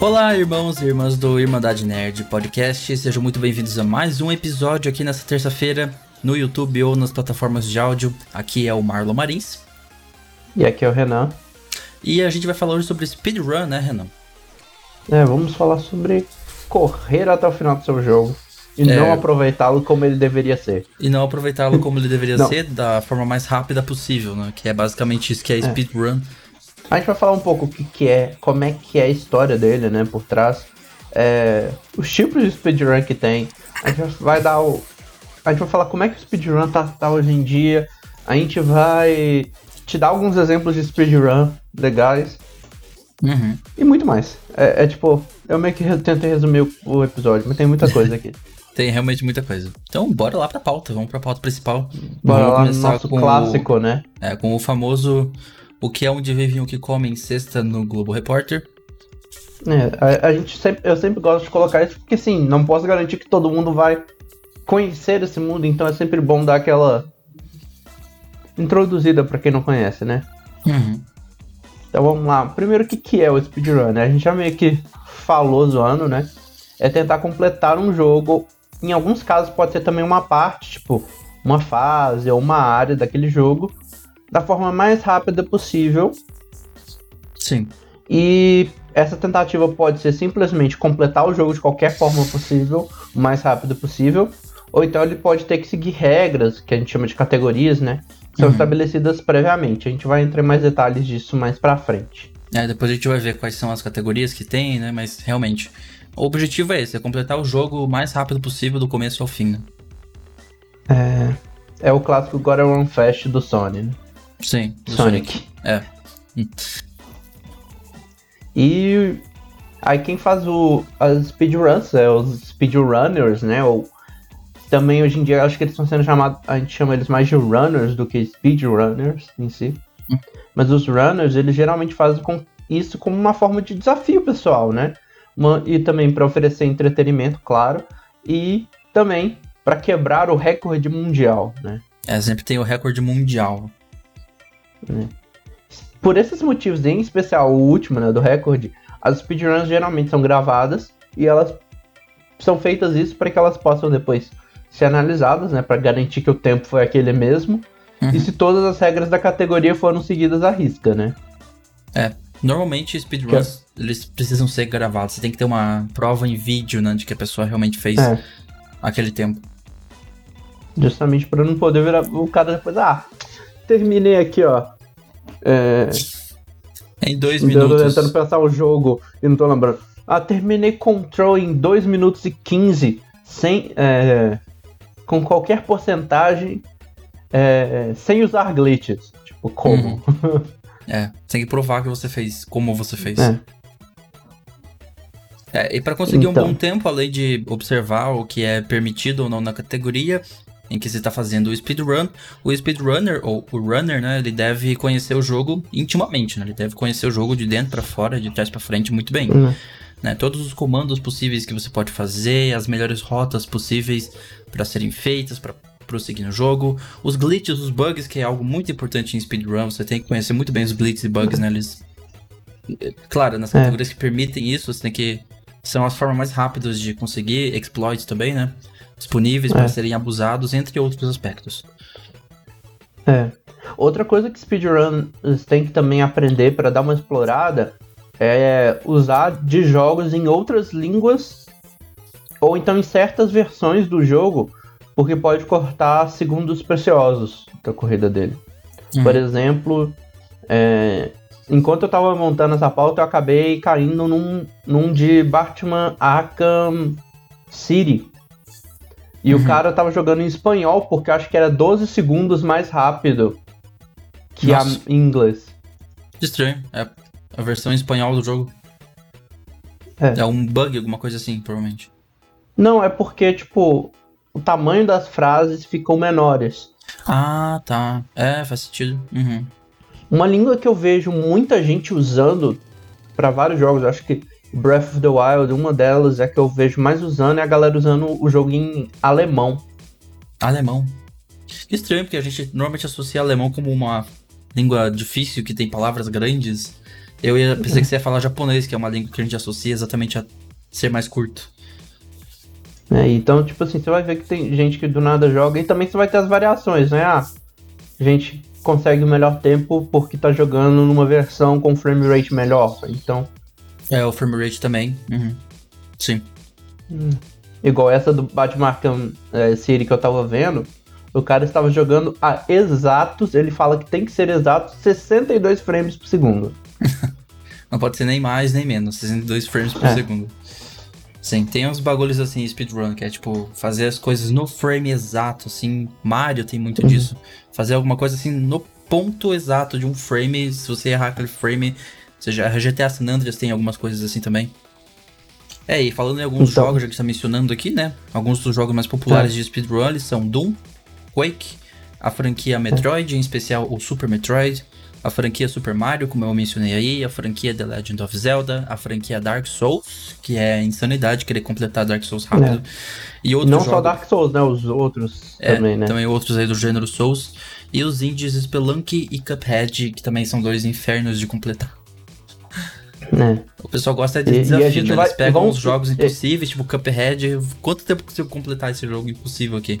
Olá, irmãos e irmãs do Irmandade Nerd Podcast, sejam muito bem-vindos a mais um episódio aqui nessa terça-feira no YouTube ou nas plataformas de áudio. Aqui é o Marlon Marins. E aqui é o Renan. E a gente vai falar hoje sobre speedrun, né, Renan? É, vamos falar sobre correr até o final do seu jogo e é... não aproveitá-lo como ele deveria ser. E não aproveitá-lo como ele deveria ser da forma mais rápida possível, né? Que é basicamente isso que é, é. speedrun. A gente vai falar um pouco o que, que é, como é que é a história dele, né, por trás. É, os tipos de speedrun que tem. A gente vai dar o. A gente vai falar como é que o speedrun tá, tá hoje em dia. A gente vai te dar alguns exemplos de speedrun legais. Uhum. E muito mais. É, é, tipo, eu meio que tentei resumir o, o episódio, mas tem muita coisa aqui. tem realmente muita coisa. Então, bora lá pra pauta, vamos pra pauta principal. Bora vamos lá no nosso clássico, o, né? É, com o famoso o que é onde vivem o que comem sexta no Globo Repórter. É, a, a, gente sempre, eu sempre gosto de colocar isso porque sim, não posso garantir que todo mundo vai conhecer esse mundo, então é sempre bom dar aquela introduzida para quem não conhece, né? Uhum. Então vamos lá. Primeiro, o que, que é o speedrun? Né? A gente já meio que falou zoando, né? É tentar completar um jogo. Em alguns casos pode ser também uma parte, tipo, uma fase ou uma área daquele jogo da forma mais rápida possível. Sim. E essa tentativa pode ser simplesmente completar o jogo de qualquer forma possível, o mais rápido possível, ou então ele pode ter que seguir regras, que a gente chama de categorias, né? Que são uhum. estabelecidas previamente. A gente vai entrar em mais detalhes disso mais pra frente. É, depois a gente vai ver quais são as categorias que tem, né? Mas realmente, o objetivo é esse, é completar o jogo o mais rápido possível do começo ao fim, né? É, é o clássico God Run Fast do Sony, né? Sim, Sonic. Sonic. É. E aí quem faz o, as speedruns, é os speedrunners, né? Ou também hoje em dia acho que eles estão sendo chamados, a gente chama eles mais de runners do que speedrunners em si. Hum. Mas os runners, eles geralmente fazem com isso como uma forma de desafio pessoal, né? Uma, e também para oferecer entretenimento, claro, e também para quebrar o recorde mundial, né? É, sempre tem o recorde mundial. Né? Por esses motivos, em especial o último, né, do recorde, as speedruns geralmente são gravadas e elas são feitas isso para que elas possam depois ser analisadas, né, para garantir que o tempo foi aquele mesmo uhum. e se todas as regras da categoria foram seguidas à risca, né? É, normalmente speedruns que... eles precisam ser gravados. Você tem que ter uma prova em vídeo, né, de que a pessoa realmente fez é. aquele tempo. Justamente para não poder virar o cara depois, ah, terminei aqui, ó. É... Em dois minutos. Eu tô tentando pensar o jogo e não tô lembrando. Ah, terminei Control em 2 minutos e 15, sem, é, com qualquer porcentagem, é, sem usar glitches. Tipo, como? Uhum. é, tem que provar que você fez, como você fez. É. É, e para conseguir então. um bom tempo, além de observar o que é permitido ou não na categoria, em que você está fazendo o speedrun, o speedrunner, ou o runner, né, ele deve conhecer o jogo intimamente, né? Ele deve conhecer o jogo de dentro para fora, de trás para frente muito bem. Uhum. Né, todos os comandos possíveis que você pode fazer, as melhores rotas possíveis para serem feitas, para prosseguir no jogo, os glitches, os bugs, que é algo muito importante em speedrun, você tem que conhecer muito bem os glitches e bugs, né? Eles. Claro, nas é. categorias é. que permitem isso, você tem que. São as formas mais rápidas de conseguir exploits também, né? Disponíveis é. para serem abusados, entre outros aspectos. É. Outra coisa que speedrunners têm que também aprender para dar uma explorada é usar de jogos em outras línguas ou então em certas versões do jogo, porque pode cortar segundos preciosos da corrida dele. Uhum. Por exemplo, é, enquanto eu estava montando essa pauta, eu acabei caindo num, num de Batman Arkham City, e uhum. o cara tava jogando em espanhol, porque acho que era 12 segundos mais rápido que Nossa. a em inglês. Estranho. É a versão em espanhol do jogo. É. é um bug, alguma coisa assim, provavelmente. Não, é porque, tipo, o tamanho das frases ficam menores. Ah, tá. É, faz sentido. Uhum. Uma língua que eu vejo muita gente usando para vários jogos, acho que Breath of the Wild, uma delas é que eu vejo mais usando é a galera usando o jogo em alemão. Alemão. Estranho, porque a gente normalmente associa alemão como uma língua difícil, que tem palavras grandes. Eu ia, pensei que você ia falar japonês, que é uma língua que a gente associa exatamente a ser mais curto. É, então, tipo assim, você vai ver que tem gente que do nada joga e também você vai ter as variações, né? Ah, a gente consegue o melhor tempo porque tá jogando numa versão com frame rate melhor. Então. É, o frame rate também. Uhum. Sim. Hum. Igual essa do Batman Arkham é, City que eu tava vendo. O cara estava jogando a exatos, ele fala que tem que ser exatos 62 frames por segundo. Não pode ser nem mais nem menos, 62 frames por é. segundo. Sim, tem uns bagulhos assim, speedrun, que é tipo, fazer as coisas no frame exato, assim. Mario tem muito uhum. disso. Fazer alguma coisa assim no ponto exato de um frame, se você errar aquele frame. Seja, a GTA San Andreas tem algumas coisas assim também. É, e falando em alguns então, jogos, já que está mencionando aqui, né? Alguns dos jogos mais populares é. de speedrun são Doom, Quake, a franquia Metroid, em especial o Super Metroid, a franquia Super Mario, como eu mencionei aí, a franquia The Legend of Zelda, a franquia Dark Souls, que é insanidade querer completar Dark Souls rápido. É. E outros Não jogos... só Dark Souls, né? Os outros é, também, né? Também outros aí do gênero Souls. E os indies Spelunky e Cuphead, que também são dois infernos de completar. É. O pessoal gosta de desafio, né? Vai... Eles pegam uns jogos impossíveis, tipo Cuphead. Quanto tempo você completar esse jogo impossível aqui?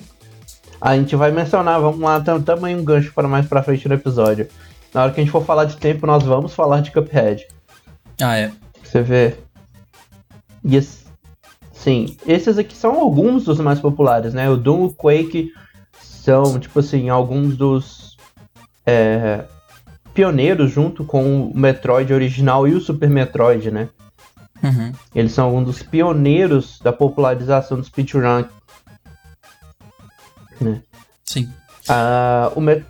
A gente vai mencionar, vamos lá, também um gancho para mais pra frente no episódio. Na hora que a gente for falar de tempo, nós vamos falar de Cuphead. Ah, é. Você vê. E sim, esses aqui são alguns dos mais populares, né? O Doom e o Quake são, tipo assim, alguns dos é, pioneiros junto com o Metroid original e o Super Metroid, né? Uhum. Eles são um dos pioneiros da popularização do speedrun. Né? Sim. Uh, o, Met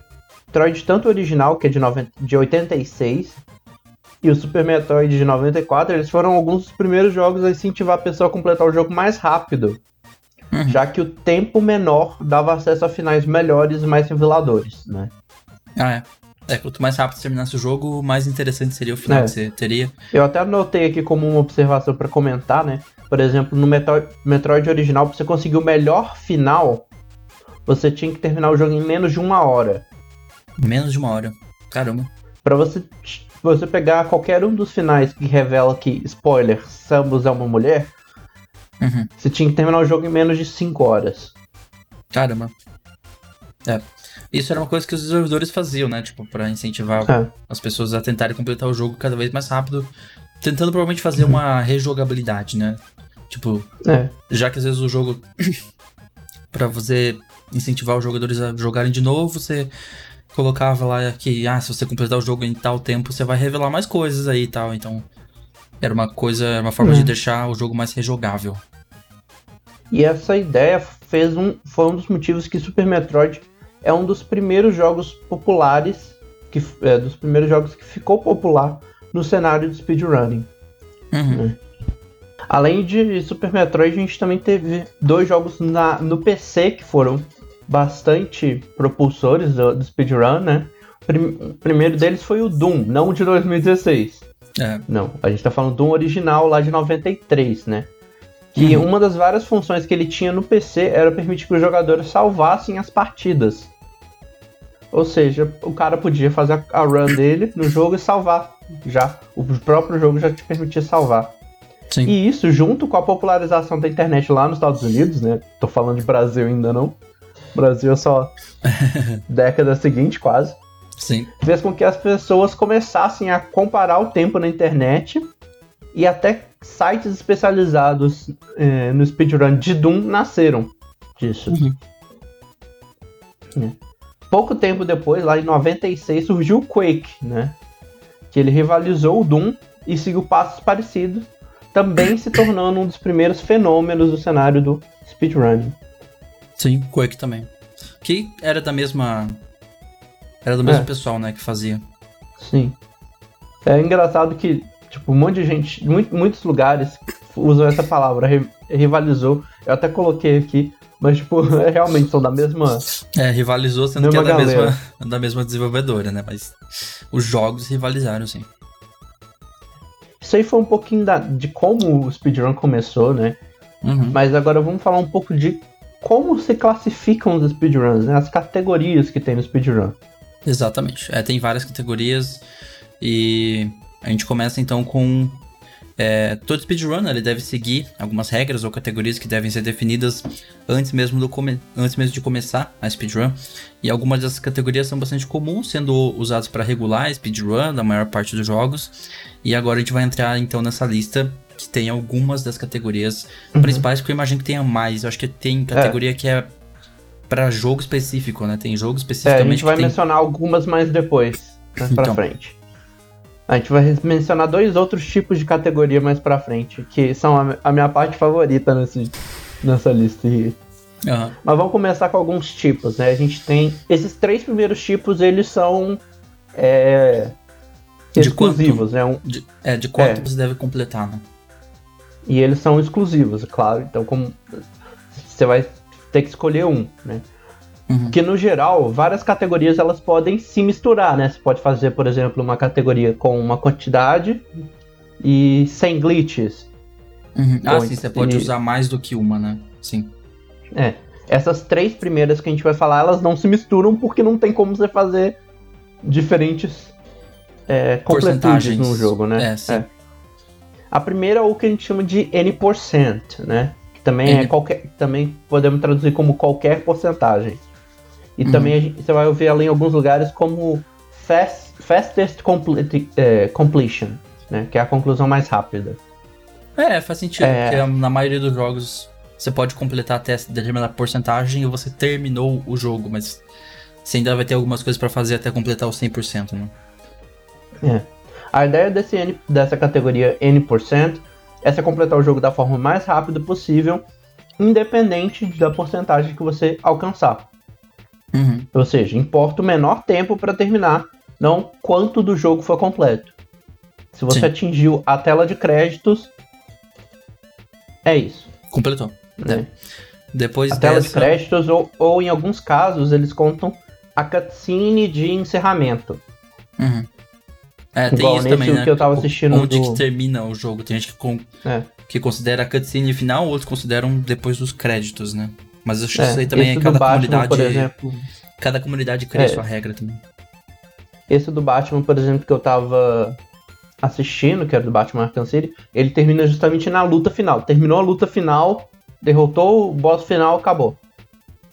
Metroid tanto original, que é de, 90, de 86, e o Super Metroid de 94, eles foram alguns dos primeiros jogos a incentivar a pessoa a completar o jogo mais rápido. Uhum. Já que o tempo menor dava acesso a finais melhores e mais reveladores, né? Ah, é. É, quanto mais rápido terminasse o jogo, mais interessante seria o final é. que você teria. Eu até anotei aqui como uma observação para comentar, né? Por exemplo, no Metroid, Metroid original, pra você conseguir o melhor final, você tinha que terminar o jogo em menos de uma hora. Menos de uma hora. Caramba. Pra você, você pegar qualquer um dos finais que revela que, spoiler, Samus é uma mulher, uhum. você tinha que terminar o jogo em menos de 5 horas. Caramba. É. Isso era uma coisa que os desenvolvedores faziam, né? Tipo, pra incentivar é. as pessoas a tentarem completar o jogo cada vez mais rápido. Tentando provavelmente fazer uhum. uma rejogabilidade, né? Tipo, é. já que às vezes o jogo. para você incentivar os jogadores a jogarem de novo, você colocava lá que, ah, se você completar o jogo em tal tempo, você vai revelar mais coisas aí e tal. Então, era uma coisa, era uma forma de hum. deixar o jogo mais rejogável. E essa ideia fez um, foi um dos motivos que Super Metroid é um dos primeiros jogos populares, que, é, dos primeiros jogos que ficou popular no cenário de speedrunning. Uhum. Né? Além de Super Metroid, a gente também teve dois jogos na, no PC que foram bastante propulsores do, do speedrun, né? o primeiro deles foi o Doom, não o de 2016. É. Não, a gente tá falando do Doom original lá de 93, né? Que uhum. uma das várias funções que ele tinha no PC era permitir que os jogadores salvassem as partidas. Ou seja, o cara podia fazer a run dele no jogo e salvar já. O próprio jogo já te permitia salvar. Sim. E isso, junto com a popularização da internet lá nos Estados Unidos, né? Tô falando de Brasil ainda não. Brasil é só década seguinte, quase. Sim. Fez com que as pessoas começassem a comparar o tempo na internet e até sites especializados é, no speedrun de Doom nasceram disso. Uhum. É. Pouco tempo depois, lá em 96, surgiu o Quake, né? Que ele rivalizou o Doom e seguiu passos parecidos, também se tornando um dos primeiros fenômenos do cenário do speedrunning. Sim, Quake também. Que era da mesma. Era do mesmo é. pessoal, né, que fazia. Sim. É engraçado que, tipo, um monte de gente, muito, muitos lugares usam essa palavra, rivalizou. Eu até coloquei aqui, mas, tipo, é, realmente são da mesma. É, rivalizou sendo que é da mesma, da mesma desenvolvedora, né? Mas os jogos rivalizaram, sim. Isso aí foi um pouquinho da, de como o speedrun começou, né? Uhum. Mas agora vamos falar um pouco de como se classificam os speedruns, né? As categorias que tem no speedrun. Exatamente. É, tem várias categorias e A gente começa então com é, todo speedrunner ele deve seguir algumas regras ou categorias que devem ser definidas antes mesmo, do antes mesmo de começar a speedrun. E algumas dessas categorias são bastante comuns, sendo usadas para regular a speedrun da maior parte dos jogos. E agora a gente vai entrar então nessa lista que tem algumas das categorias uhum. principais, porque eu imagino que tenha mais. Eu acho que tem categoria é. que é para jogo específico, né? Tem jogo especificamente. É, a gente vai tem... mencionar algumas mais depois, mais então, pra frente. A gente vai mencionar dois outros tipos de categoria mais pra frente, que são a, a minha parte favorita nesse, nessa lista. Uhum. Mas vamos começar com alguns tipos, né? A gente tem. Esses três primeiros tipos, eles são. É, exclusivos, né? Um, de, é, de quanto é. você deve completar, né? E eles são exclusivos, é claro. Então, como você vai ter que escolher um, né? Uhum. Que no geral, várias categorias elas podem se misturar, né? Você pode fazer, por exemplo, uma categoria com uma quantidade e sem glitches. Uhum. Ah, sim, você pode usar mais do que uma, né? Sim. É. Essas três primeiras que a gente vai falar, elas não se misturam porque não tem como você fazer diferentes é, completudes no jogo, né? É, sim. É. A primeira é o que a gente chama de N%, né? Que também N. é qualquer. Também podemos traduzir como qualquer porcentagem. E uhum. também você vai ouvir ela em alguns lugares como fast, fastest complete, é, completion, né? Que é a conclusão mais rápida. É, faz sentido, é... porque na maioria dos jogos você pode completar até determinada porcentagem e você terminou o jogo, mas você ainda vai ter algumas coisas para fazer até completar o 100%, né? É. A ideia desse N, dessa categoria N% é você completar o jogo da forma mais rápida possível, independente da porcentagem que você alcançar. Uhum. Ou seja, importa o menor tempo para terminar, não quanto do jogo foi completo. Se você Sim. atingiu a tela de créditos, é isso. Completou. Né? Depois a dessa... tela de créditos, ou, ou em alguns casos, eles contam a cutscene de encerramento. Uhum. É, tem Igual isso também, né? que eu tava assistindo Onde do... que termina o jogo. Tem gente que, com... é. que considera a cutscene final, outros consideram depois dos créditos, né? Mas acho que é, isso aí também é cada Batman, comunidade. Por exemplo, cada comunidade cria é, sua regra também. Esse do Batman, por exemplo, que eu tava assistindo, que era do Batman Arkham City, ele termina justamente na luta final. Terminou a luta final, derrotou o boss final, acabou.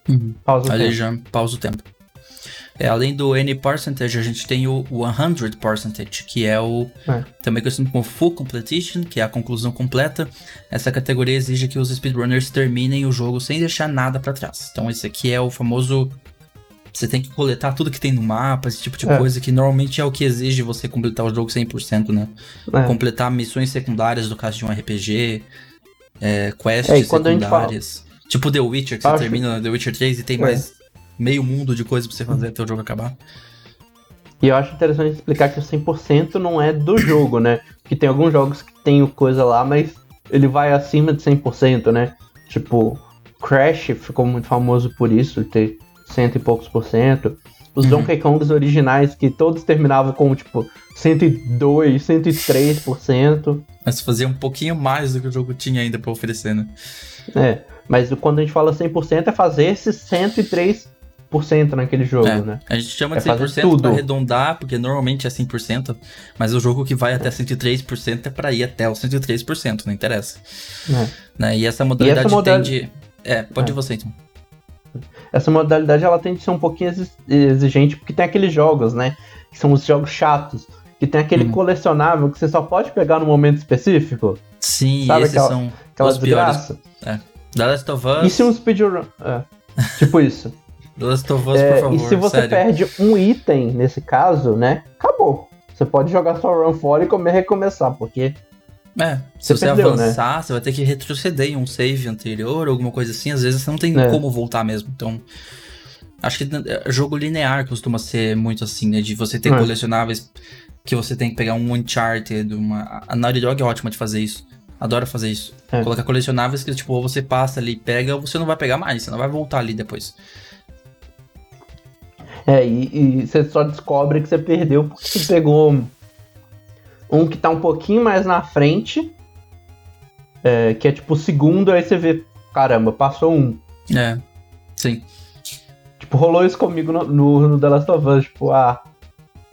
Uhum. Pausa o Ali tempo. já pausa o tempo. É, além do N percentage, a gente tem o 100 percentage, que é o é. também conhecido como Full Completion, que é a conclusão completa. Essa categoria exige que os speedrunners terminem o jogo sem deixar nada para trás. Então esse aqui é o famoso você tem que coletar tudo que tem no mapa, esse tipo de é. coisa, que normalmente é o que exige você completar o jogo 100%, né? É. Completar missões secundárias, no caso de um RPG, é, quests é, secundárias. Tipo The Witcher, que Acho... você termina The Witcher 3 e tem é. mais meio mundo de coisa pra você fazer até o jogo acabar. E eu acho interessante explicar que o 100% não é do jogo, né? Que tem alguns jogos que tem coisa lá, mas ele vai acima de 100%, né? Tipo, Crash ficou muito famoso por isso, ter cento e poucos por cento. Os uhum. Donkey Kongs originais, que todos terminavam com, tipo, 102, 103%. Mas fazia um pouquinho mais do que o jogo tinha ainda para oferecer, né? É, mas quando a gente fala 100% é fazer esses 103 naquele jogo, é, né? A gente chama de é 100% para arredondar, porque normalmente é 100%, mas o jogo que vai até 103% é para ir até o 103%, não interessa. É. Né? E essa modalidade e essa modal... tende... É, pode é. você então. Essa modalidade ela tende a ser um pouquinho exigente, porque tem aqueles jogos, né? Que são os jogos chatos, que tem aquele hum. colecionável que você só pode pegar no momento específico. Sim, Sabe esses aquela, são aquela os piores. É. The Last of Us. E se um speedrun... É, tipo isso. The Last of Us, é, por favor, E se você sério. perde um item, nesse caso, né? Acabou. Você pode jogar sua run fora e comer recomeçar, porque... É, se você, você perdeu, né? avançar, né? você vai ter que retroceder em um save anterior, alguma coisa assim. Às vezes você não tem é. como voltar mesmo. Então, acho que é, jogo linear costuma ser muito assim, né? De você ter é. colecionáveis que você tem que pegar um Uncharted, uma... A Naughty Dog é ótima de fazer isso. Adora fazer isso. É. Colocar colecionáveis que, tipo, você passa ali, pega, você não vai pegar mais, você não vai voltar ali depois. É, e, e, você só descobre que você perdeu porque você pegou um que tá um pouquinho mais na frente, é, que é tipo o segundo, aí você vê, caramba, passou um. É, sim. Tipo, rolou isso comigo no, no, no The Last of Us, tipo, ah,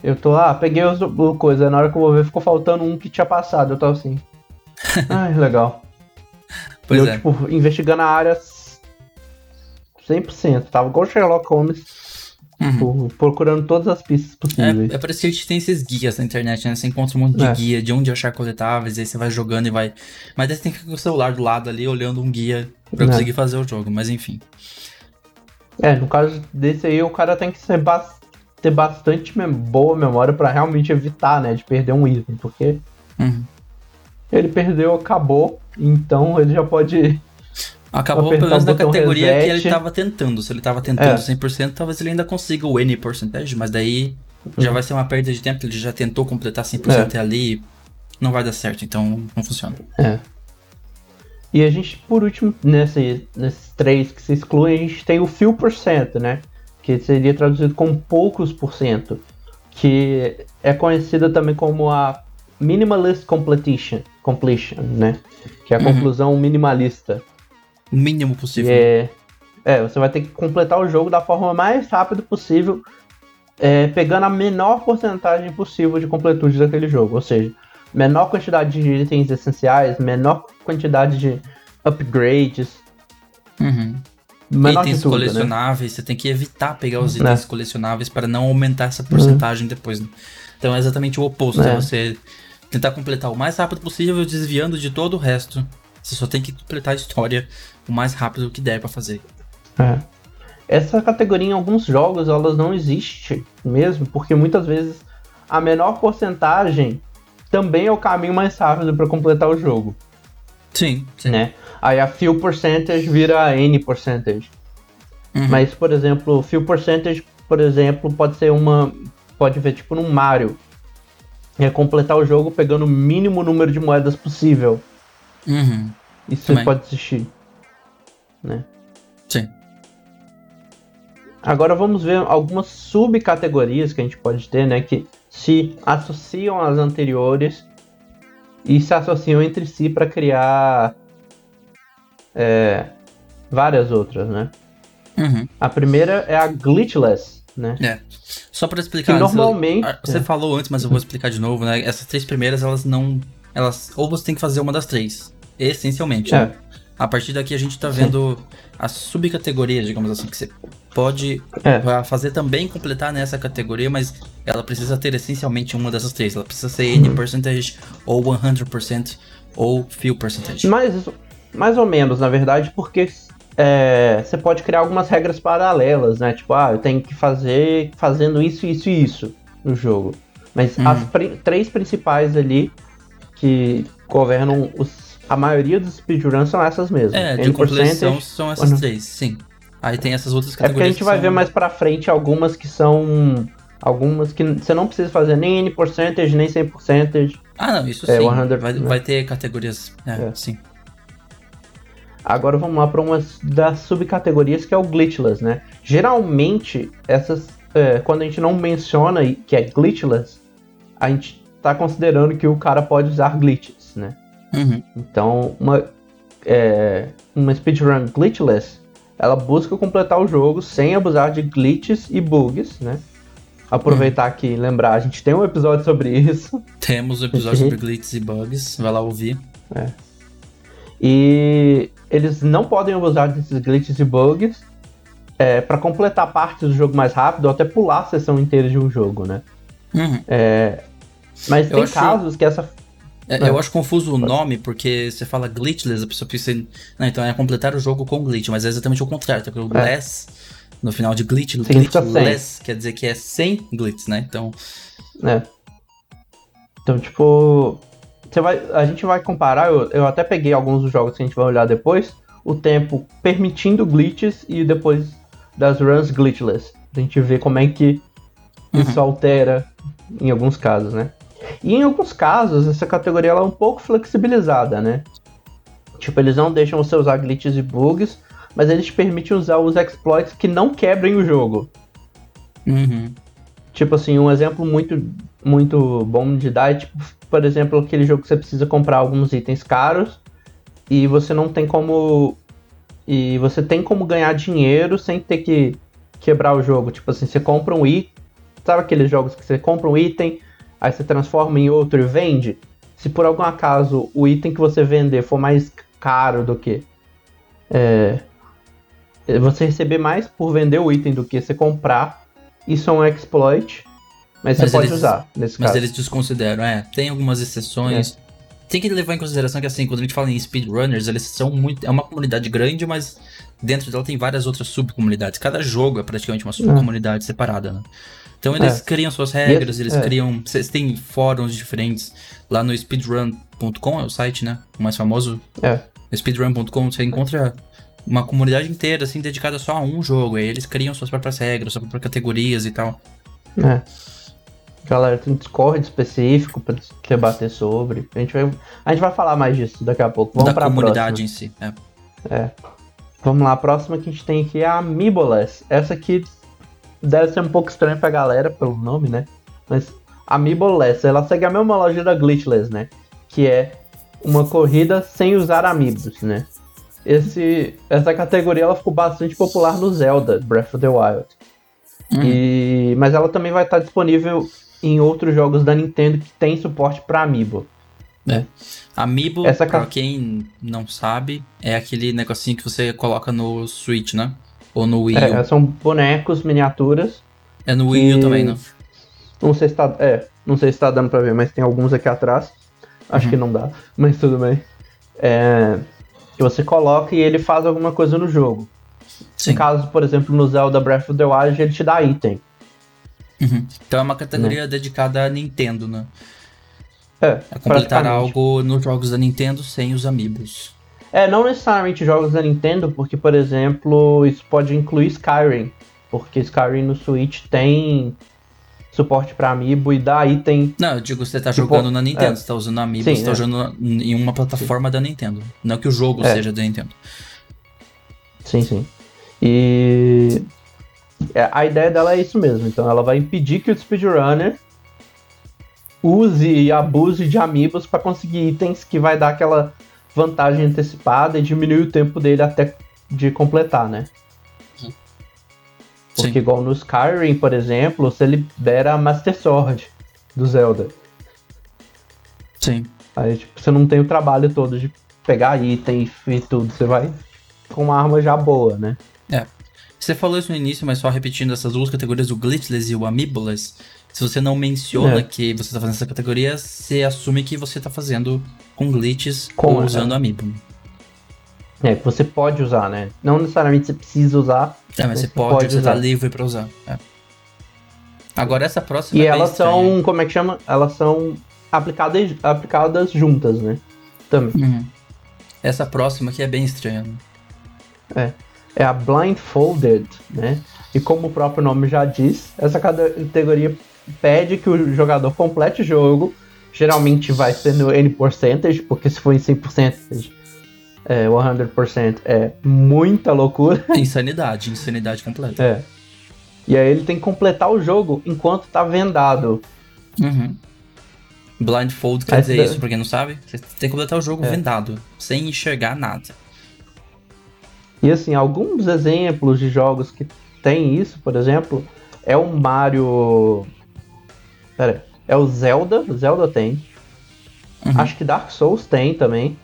Eu tô, ah, peguei os, o coisa, na hora que eu vou ver ficou faltando um que tinha passado. Eu tô assim. Ai, legal. Pois eu, é. tipo, investigando a área 100%. Tava igual o Sherlock Holmes, Uhum. tipo, procurando todas as pistas possíveis. É, é por isso que a gente tem esses guias na internet, né? Você encontra um monte de É. guia de onde achar coletáveis, aí você vai jogando e vai. Mas daí você tem que ficar com o celular do lado ali, olhando um guia pra É. conseguir fazer o jogo. Mas enfim. É, no caso desse aí, o cara tem que ser bas- ter bastante mem- boa memória pra realmente evitar, né, de perder um item, porque Uhum. ele perdeu, acabou, então ele já pode. Acabou pelo menos na categoria que reset. ele tava tentando. Se ele tava tentando É. 100%, talvez ele ainda consiga o N porcentagem, mas daí Uhum. já vai ser uma perda de tempo. Ele já tentou completar 100% É. ali, não vai dar certo, então não funciona. É. E a gente, por último, nesse, nesses três que se excluem, a gente tem o few por cento, né? Que seria traduzido como poucos por cento. Que é conhecida também como a minimalist completion, completion né? Que é a Uhum. conclusão minimalista. O mínimo possível. é, é, você vai ter que completar o jogo da forma mais rápida possível, é, pegando a menor porcentagem possível de completude daquele jogo. Ou seja, menor quantidade de itens essenciais, menor quantidade de upgrades, Uhum. menor itens tudo, né? colecionáveis, você tem que evitar pegar os É. itens colecionáveis para não aumentar essa porcentagem depois. né? Então é exatamente o oposto, É. é você tentar completar o mais rápido possível, desviando de todo o resto. Você só tem que completar a história o mais rápido que der pra fazer. É. Essa categoria em alguns jogos elas não existe mesmo, porque muitas vezes a menor porcentagem também é o caminho mais rápido para completar o jogo, Sim, sim. né? Aí a few percentage vira N percentage. Uhum. Mas, por exemplo, few percentage, por exemplo, pode ser uma. Pode ver tipo num Mario. É completar o jogo pegando o mínimo número de moedas possível. Uhum. Isso Também. pode existir. Né? Sim. Agora vamos ver algumas subcategorias que a gente pode ter, né? Que se associam às anteriores e se associam entre si para criar é, várias outras, né? Uhum. A primeira é a glitchless, né? É. Só pra explicar. Que antes, normalmente- Você é. falou antes, mas eu vou explicar de novo, né? Essas três primeiras, elas não. Elas. Ou você tem que fazer uma das três. Essencialmente. É. né? A partir daqui a gente tá Sim. vendo as subcategorias, digamos assim, que você pode É. fazer também completar nessa categoria, mas ela precisa ter essencialmente uma dessas três. Ela precisa ser N percentage, ou 100%, ou few percentage. Mais, mais ou menos, na verdade, porque é, você pode criar algumas regras paralelas, né? Tipo, ah, eu tenho que fazer fazendo isso, isso e isso no jogo. Mas Uhum. as pri- três principais ali que governam os- a maioria dos speedruns são essas mesmas. É, de compleção percentage. são essas não. três, sim. Aí tem essas outras É porque a categorias. gente vai que ver são- mais pra frente algumas que são. Algumas que você não precisa fazer nem N percentage, nem 100 percentage. Ah, não, isso É, sim. 100, vai, né? vai ter categorias. É, É. sim. Agora vamos lá para uma das subcategorias que é o glitchless, né? Geralmente, essas, é, quando a gente não menciona que é glitchless, a gente tá considerando que o cara pode usar glitches? Uhum. Então, uma, é, uma speedrun glitchless, ela busca completar o jogo sem abusar de glitches e bugs, né? Aproveitar aqui e lembrar, a gente tem um episódio sobre isso. Temos o episódio Uhum. sobre glitches e bugs. Vai lá ouvir. E eles não podem abusar desses glitches e bugs é, para completar partes do jogo mais rápido ou até pular a sessão inteira de um jogo, né? Uhum. Mas Eu tem acho- casos que essa. É, É. Eu acho confuso o nome, porque você fala glitchless, a pessoa pensa em. Não, então é completar o jogo com glitch, mas é exatamente o contrário. Porque o É. less, no final de glitch, Significa glitchless quer dizer que é sem glitch, né? Então. né? Então, tipo. Você vai, a gente vai comparar, eu, eu até peguei alguns dos jogos que a gente vai olhar depois, o tempo permitindo glitches e depois das runs glitchless. A gente vê como é que isso altera em alguns casos, né? E em alguns casos, essa categoria ela é um pouco flexibilizada, né? Tipo, eles não deixam você usar glitches e bugs, mas eles te permitem usar os exploits que não quebrem o jogo. Uhum. Tipo assim, um exemplo muito, muito bom de dar é, tipo, por exemplo, aquele jogo que você precisa comprar alguns itens caros e você não tem como. E você tem como ganhar dinheiro sem ter que quebrar o jogo. Tipo assim, você compra um item. Sabe aqueles jogos que você compra um item, aí você transforma em outro e vende? Se por algum acaso o item que você vender for mais caro do que. É, você receber mais por vender o item do que você comprar, isso é um exploit. Mas, mas você pode usar nesse mas caso. Mas eles desconsideram, é. Tem algumas exceções. É. Tem que levar em consideração que, assim, quando a gente fala em speedrunners, eles são muito. É uma comunidade grande, mas dentro dela tem várias outras subcomunidades. Cada jogo é praticamente uma subcomunidade é. separada, né? Então eles é. criam suas regras, eles é. criam. Vocês têm fóruns diferentes. Lá no speedrun.com é o site, né? O mais famoso. É. Speedrun.com você encontra uma comunidade inteira, assim, dedicada só a um jogo. Aí eles criam suas próprias regras, suas próprias categorias e tal. É. Galera, tem Discord específico pra debater sobre. A gente, vai, a gente vai falar mais disso daqui a pouco. Vamos da pra comunidade próxima. em si. É. é. Vamos lá, a próxima que a gente tem aqui é a Amiiboless. Essa aqui deve ser um pouco estranha pra galera pelo nome, né? Mas Amiiboless, ela segue a mesma loja da Glitchless, né? Que é uma corrida sem usar amigos, né? Esse, essa categoria ela ficou bastante popular no Zelda Breath of the Wild. Hum. E, mas ela também vai estar disponível em outros jogos da Nintendo que tem suporte para Amiibo. É. Amiibo, Essa pra quem não sabe, é aquele negocinho que você coloca no Switch, né? Ou no Wii é, são bonecos, miniaturas. É no Wii U também, não? Não sei se tá. É, não sei se tá dando pra ver, mas tem alguns aqui atrás. Acho uhum. que não dá, mas tudo bem. É, que você coloca e ele faz alguma coisa no jogo. Sim. No caso, por exemplo, no Zelda Breath of the Wild, ele te dá item. Uhum. Então é uma categoria né? dedicada a Nintendo, né? É, a completar algo nos jogos da Nintendo sem os amiibos. É, não necessariamente jogos da Nintendo, porque, por exemplo, isso pode incluir Skyrim. Porque Skyrim no Switch tem suporte para amiibo e dá item. Não, eu digo, você tá tipo, jogando na Nintendo, é. você tá usando amiibo, Sim, você tá é. jogando em uma plataforma sim. da Nintendo. Não que o jogo é. seja da Nintendo. Sim, sim. E é, a ideia dela é isso mesmo. Então ela vai impedir que o speedrunner use e abuse de amigos para conseguir itens que vai dar aquela vantagem antecipada e diminuir o tempo dele até de completar, né? Porque Sim. igual no Skyrim, por exemplo, você libera a Master Sword do Zelda. Sim. Aí tipo, você não tem o trabalho todo de pegar item e tudo. Você vai com uma arma já boa, né? É. Você falou isso no início, mas só repetindo essas duas categorias, o Glitchless e o Amiiboless. Se você não menciona é. que você está fazendo essa categoria, você assume que você está fazendo com glitches com, ou usando é. Amiibo. É, que você pode usar, né? Não necessariamente você precisa usar. É, mas você pode, pode você usar. tá livre para usar. É. Agora essa próxima E é elas são, como é que chama? Elas são aplicadas, aplicadas juntas, né? Também. Uhum. Essa próxima aqui é bem estranha. Né? É. É a Blindfolded, né? E como o próprio nome já diz, essa categoria pede que o jogador complete o jogo. Geralmente vai ser no N percentage, porque se for em 100%, é, 100% é muita loucura. Insanidade, insanidade completa. É. E aí ele tem que completar o jogo enquanto tá vendado. Uhum. Blindfold quer dizer isso, pra quem não sabe. Você tem que completar o jogo é. vendado, sem enxergar nada. E assim, alguns exemplos de jogos que tem isso, por exemplo, é o Mario. Pera, é o Zelda. Zelda tem. Uhum. Acho que Dark Souls tem também.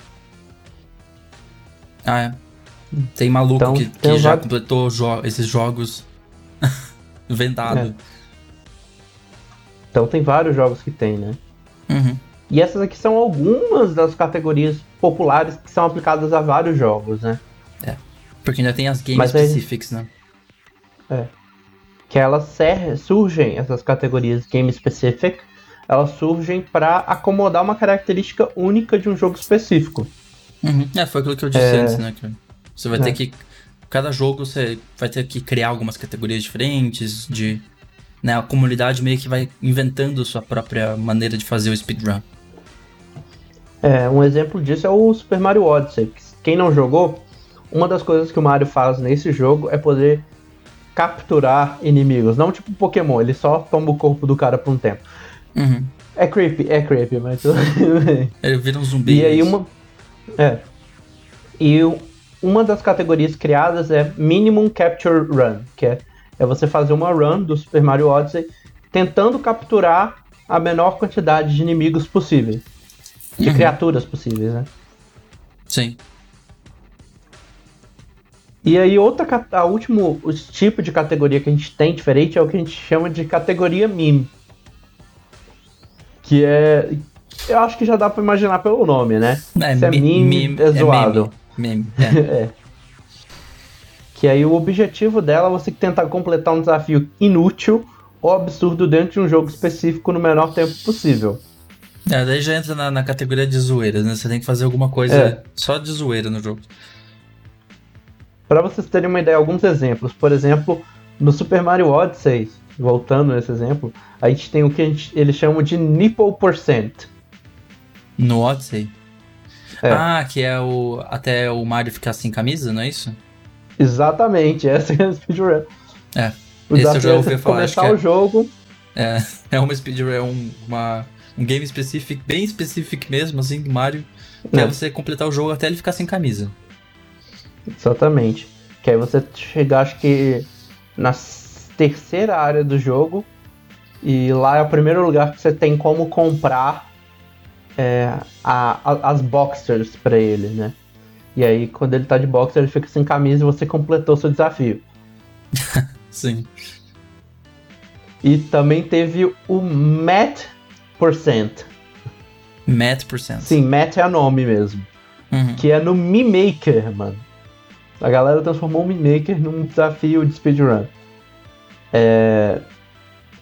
Ah, é. Tem maluco então, que, que já completou jo esses jogos vendado. É. Então tem vários jogos que tem, né? Uhum. E essas aqui são algumas das categorias populares que são aplicadas a vários jogos, né? É. Porque ainda tem as game Mas specifics, é... né? É. Que elas surgem, essas categorias game specific, elas surgem para acomodar uma característica única de um jogo específico. Uhum. É, foi aquilo que eu disse é... antes, né? Você vai é. ter que. Cada jogo você vai ter que criar algumas categorias diferentes, de. Né, a comunidade meio que vai inventando sua própria maneira de fazer o speedrun. É, um exemplo disso é o Super Mario Odyssey. Quem não jogou, uma das coisas que o Mario faz nesse jogo é poder capturar inimigos. Não tipo Pokémon, ele só toma o corpo do cara por um tempo. Uhum. É creepy, é creepy, mas tudo bem. Ele vira um zumbi. E aí uma. É. E uma das categorias criadas é Minimum Capture Run, que é, é você fazer uma run do Super Mario Odyssey tentando capturar a menor quantidade de inimigos possíveis. De Uhum. criaturas possíveis, né? Sim. E aí, outra, a último o tipo de categoria que a gente tem diferente é o que a gente chama de categoria meme. Que é. Eu acho que já dá pra imaginar pelo nome, né? É, Se é meme, meme- é zoado. Meme. meme, é. É. Que aí o objetivo dela é você tentar completar um desafio inútil ou absurdo dentro de um jogo específico no menor tempo possível. É, daí já entra na, na categoria de zoeira, né? Você tem que fazer alguma coisa É. só de zoeira no jogo. Para vocês terem uma ideia, alguns exemplos. Por exemplo, no Super Mario Odyssey, voltando nesse exemplo, a gente tem o que gente- eles chamam de nipple percent. No Odyssey. É. Ah, que é o. Até o Mario ficar sem camisa, não é isso? Exatamente, essa é a speedrun. É. O Esse eu já é ouvi falar, começar o jogo. É, é uma speedrun, é um, uma, um game específico, bem específico mesmo, assim, do Mario. Que é. É. você completar o jogo até ele ficar sem camisa. Exatamente. Que aí você chegar, acho que na terceira área do jogo. E lá é o primeiro lugar que você tem como comprar é, a- a- as boxers pra ele, né? E aí, quando ele tá de boxer, ele fica sem camisa e você completou seu desafio. Sim. E também teve o Matt Percent. Math percent. Sim, Matt é a nome mesmo. Uhum. Que é no Mi Maker, mano. A galera transformou o Mi Maker num desafio de speedrun. É...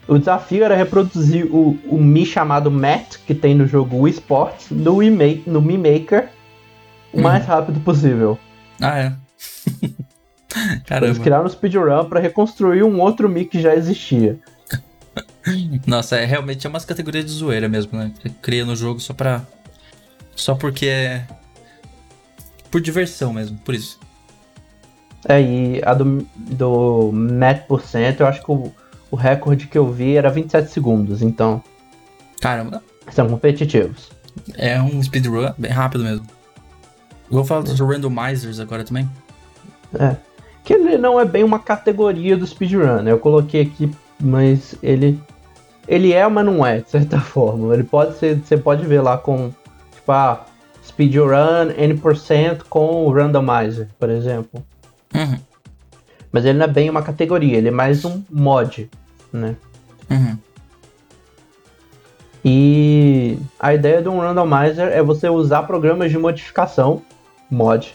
O desafio era reproduzir o, o Mi chamado Matt, que tem no jogo Wii Sports, no, Wii no Mi Maker, o Uhum. mais rápido possível. Ah, é. Eles Caramba. criaram um speedrun para reconstruir um outro Mi que já existia. Nossa, é realmente é umas categorias de zoeira mesmo, né? Você cria no jogo só pra. Só porque é. Por diversão mesmo, por isso. É, e a do, do Matt Percent, eu acho que o, o recorde que eu vi era 27 segundos, então Caramba, são competitivos. é um speedrun bem rápido mesmo. Vou falar dos randomizers agora também. É. Que ele não é bem uma categoria do speedrun, né? Eu coloquei aqui, mas ele. Ele é, mas não é, de certa forma. Ele pode ser. Você pode ver lá com. Tipo, ah, speedrun N% com randomizer, por exemplo. Uhum. Mas ele não é bem uma categoria, ele é mais um mod, né? Uhum. E a ideia de um randomizer é você usar programas de modificação, mod,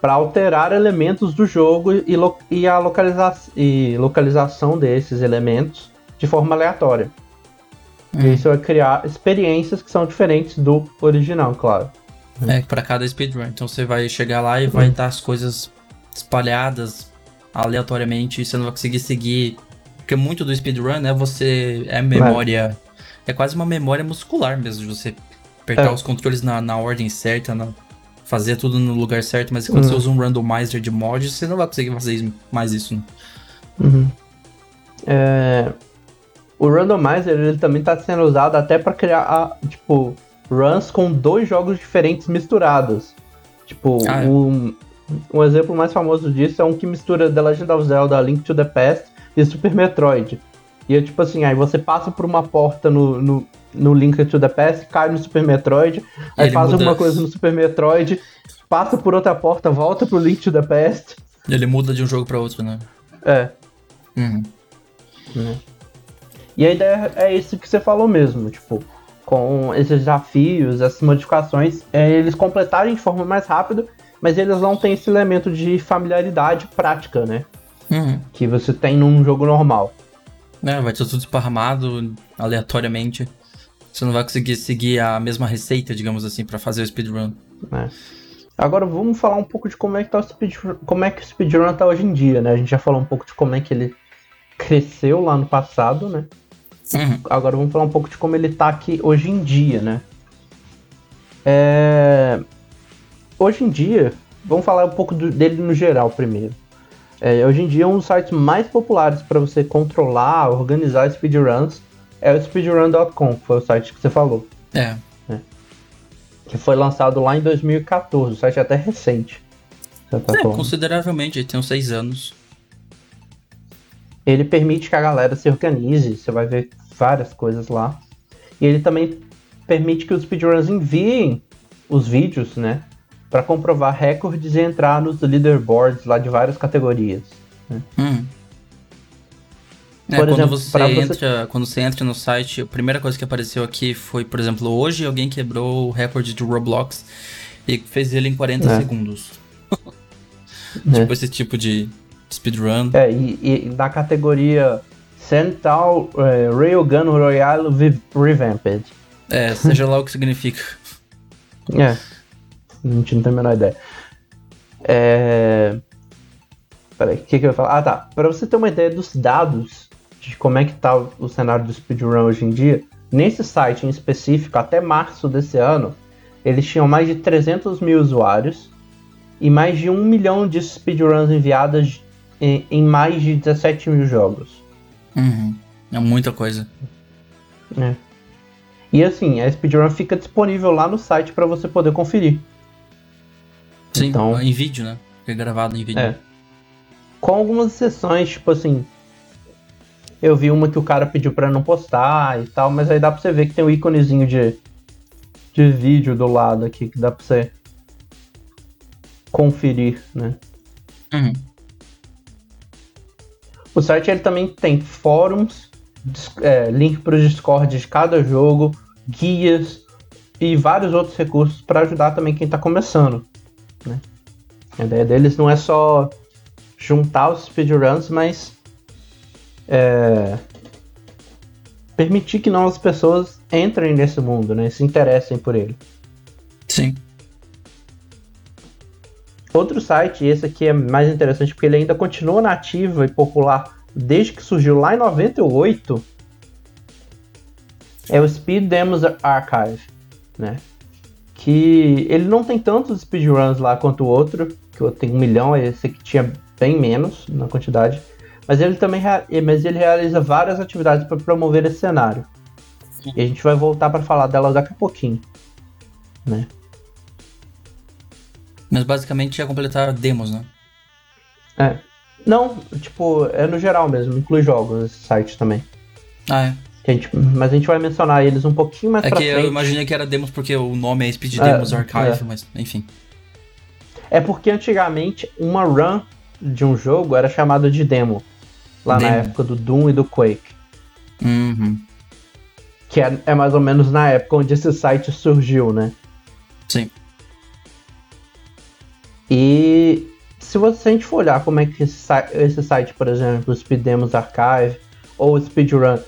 para alterar elementos do jogo e, lo- e a localiza e localização desses elementos de forma aleatória. E Uhum. isso vai criar experiências que são diferentes do original, claro. É, pra cada speedrun. Então você vai chegar lá e vai Uhum. estar as coisas espalhadas aleatoriamente e você não vai conseguir seguir. Porque muito do speedrun, né? Você. É memória. É, quase uma memória muscular mesmo, de você apertar É. os controles na, na ordem certa, na- fazer tudo no lugar certo, mas quando Uhum. você usa um randomizer de mod, você não vai conseguir fazer mais isso. Né? Uhum. É, o randomizer ele também está sendo usado até para criar tipo runs com dois jogos diferentes misturados. Tipo, Ah, é. um, um exemplo mais famoso disso é um que mistura The Legend of Zelda Link to the Past e Super Metroid. E é tipo assim, aí você passa por uma porta no, no, no Link to the Past, cai no Super Metroid, aí ele faz muda- alguma coisa no Super Metroid, passa por outra porta, volta pro Link to the Past. Ele muda de um jogo pra outro, né? É. Uhum. né? E a ideia é isso que você falou mesmo, tipo, com esses desafios, essas modificações, é eles completarem de forma mais rápida, mas eles não têm esse elemento de familiaridade prática, né? Uhum. Que você tem num jogo normal. É, vai ter tudo esparramado aleatoriamente. Você não vai conseguir seguir a mesma receita, digamos assim, pra fazer o speedrun. né? Agora vamos falar um pouco de como é que tá o speedrun, como é que o speedrun tá hoje em dia, né? A gente já falou um pouco de como é que ele cresceu lá no passado, né? Uhum. Agora vamos falar um pouco de como ele tá aqui hoje em dia, né? É, Hoje em dia, vamos falar um pouco do- dele no geral primeiro. É, hoje em dia, um dos sites mais populares para você controlar, organizar speedruns é o speedrun.com, que foi o site que você falou. É. Que foi lançado lá em 2014, o site é até recente. de certa É, forma. consideravelmente, ele tem uns seis anos. ele permite que a galera se organize, você vai ver várias coisas lá. E ele também permite que os speedrunners enviem os vídeos, né? Para comprovar recordes e entrar nos leaderboards lá de várias categorias. Né? Hum. É, Por quando, exemplo, você entra, quando você entra no site, a primeira coisa que apareceu aqui foi, por exemplo, hoje alguém quebrou o recorde de Roblox e fez ele em 40 É. segundos. É. Tipo esse tipo de speedrun. É, e, e na categoria Central é, Railgun Royale Revamped. É, seja lá o que significa. É. A gente não tem a menor ideia. É. Peraí, o que, que eu ia falar? Ah, tá. Pra você ter uma ideia dos dados de como é que tá o cenário do speedrun hoje em dia, nesse site em específico, até março desse ano, eles tinham mais de 300 mil usuários e mais de um milhão de speedruns enviadas em, em mais de 17 mil jogos. Uhum. É muita coisa. É. E assim, a speedrun fica disponível lá no site pra você poder conferir. Sim, Então- em vídeo, né? É gravado em vídeo. É. Com algumas exceções, tipo assim. Eu vi uma que o cara pediu pra não postar e tal, mas aí dá pra você ver que tem um íconezinho de, de vídeo do lado aqui que dá pra você conferir, né? Uhum. O site ele também tem fóruns, é, link para os Discord de cada jogo, guias e vários outros recursos para ajudar também quem está começando. Né? A ideia deles não é só juntar os speedruns, mas é, permitir que novas pessoas entrem nesse mundo, né? se interessem por ele. Sim. Outro site, esse aqui é mais interessante porque ele ainda continua nativo e popular desde que surgiu lá em 98, é o Speed Demos Archive, né? Que ele não tem tantos speedruns lá quanto o outro, que o outro tem um milhão, esse aqui tinha bem menos na quantidade, mas ele também mas ele realiza várias atividades para promover esse cenário. E a gente vai voltar para falar delas daqui a pouquinho, né? Mas basicamente ia completar demos, né? É. Não, tipo, é no geral mesmo, inclui jogos esse site também. Ah, é. A gente, mas a gente vai mencionar eles um pouquinho mais É pra que eu frente. imaginei que era demos porque o nome é Speed É, Demos Archive, é. mas enfim. É porque antigamente uma run de um jogo era chamada de demo. Lá na Demo. época do Doom e do Quake. Uhum. Que é, é mais ou menos na época onde esse site surgiu, né? Sim. E se, você, se a gente for olhar como é que esse, esse site, por exemplo, o Speed Demos Archive ou o Speedrun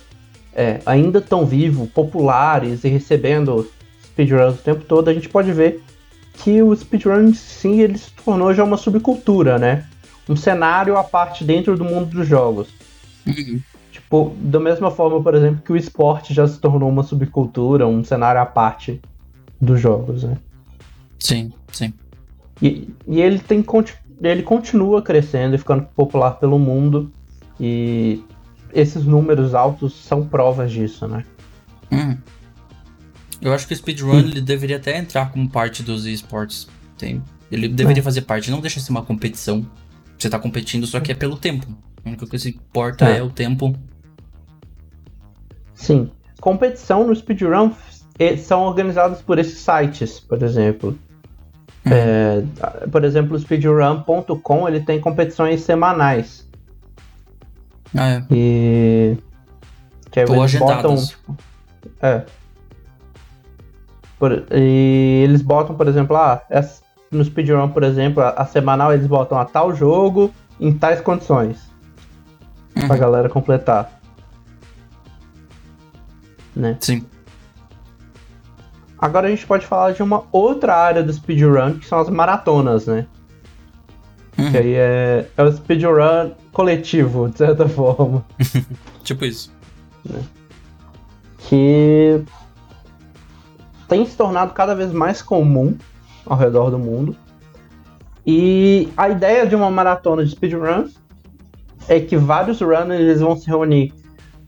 é, ainda estão vivos, populares e recebendo speedruns o tempo todo, a gente pode ver que o speedrun sim ele se tornou já uma subcultura, né? Um cenário à parte dentro do mundo dos jogos. Uhum. Tipo, da mesma forma, por exemplo, que o esporte já se tornou uma subcultura, um cenário à parte dos jogos, né? Sim, sim. E, e ele tem ele continua crescendo e ficando popular pelo mundo. E esses números altos são provas disso, né? Uhum. Eu acho que o speedrun ele deveria até entrar como parte dos esportes. Tem, ele deveria É. fazer parte, não deixa ser uma competição. Você tá competindo, só que é pelo tempo. A única coisa que importa É. é, o tempo. Sim. Competição no speedrun eh, são organizadas por esses sites, por exemplo. É, por exemplo, o speedrun.com ele tem competições semanais. Ah, é. E. Que Ou eles botam. tipo, é. Por- e eles botam, por exemplo, ah, essa- no speedrun, por exemplo, a, a semanal eles botam a tal jogo em tais condições. Pra Uhum. galera completar. Né? Sim. Agora a gente pode falar de uma outra área do speedrun, que são as maratonas, né? Uhum. Que aí é, é o speedrun coletivo, de certa forma. Tipo isso. que tem se tornado cada vez mais comum ao redor do mundo. E a ideia de uma maratona de speedrun é que vários runners eles vão se reunir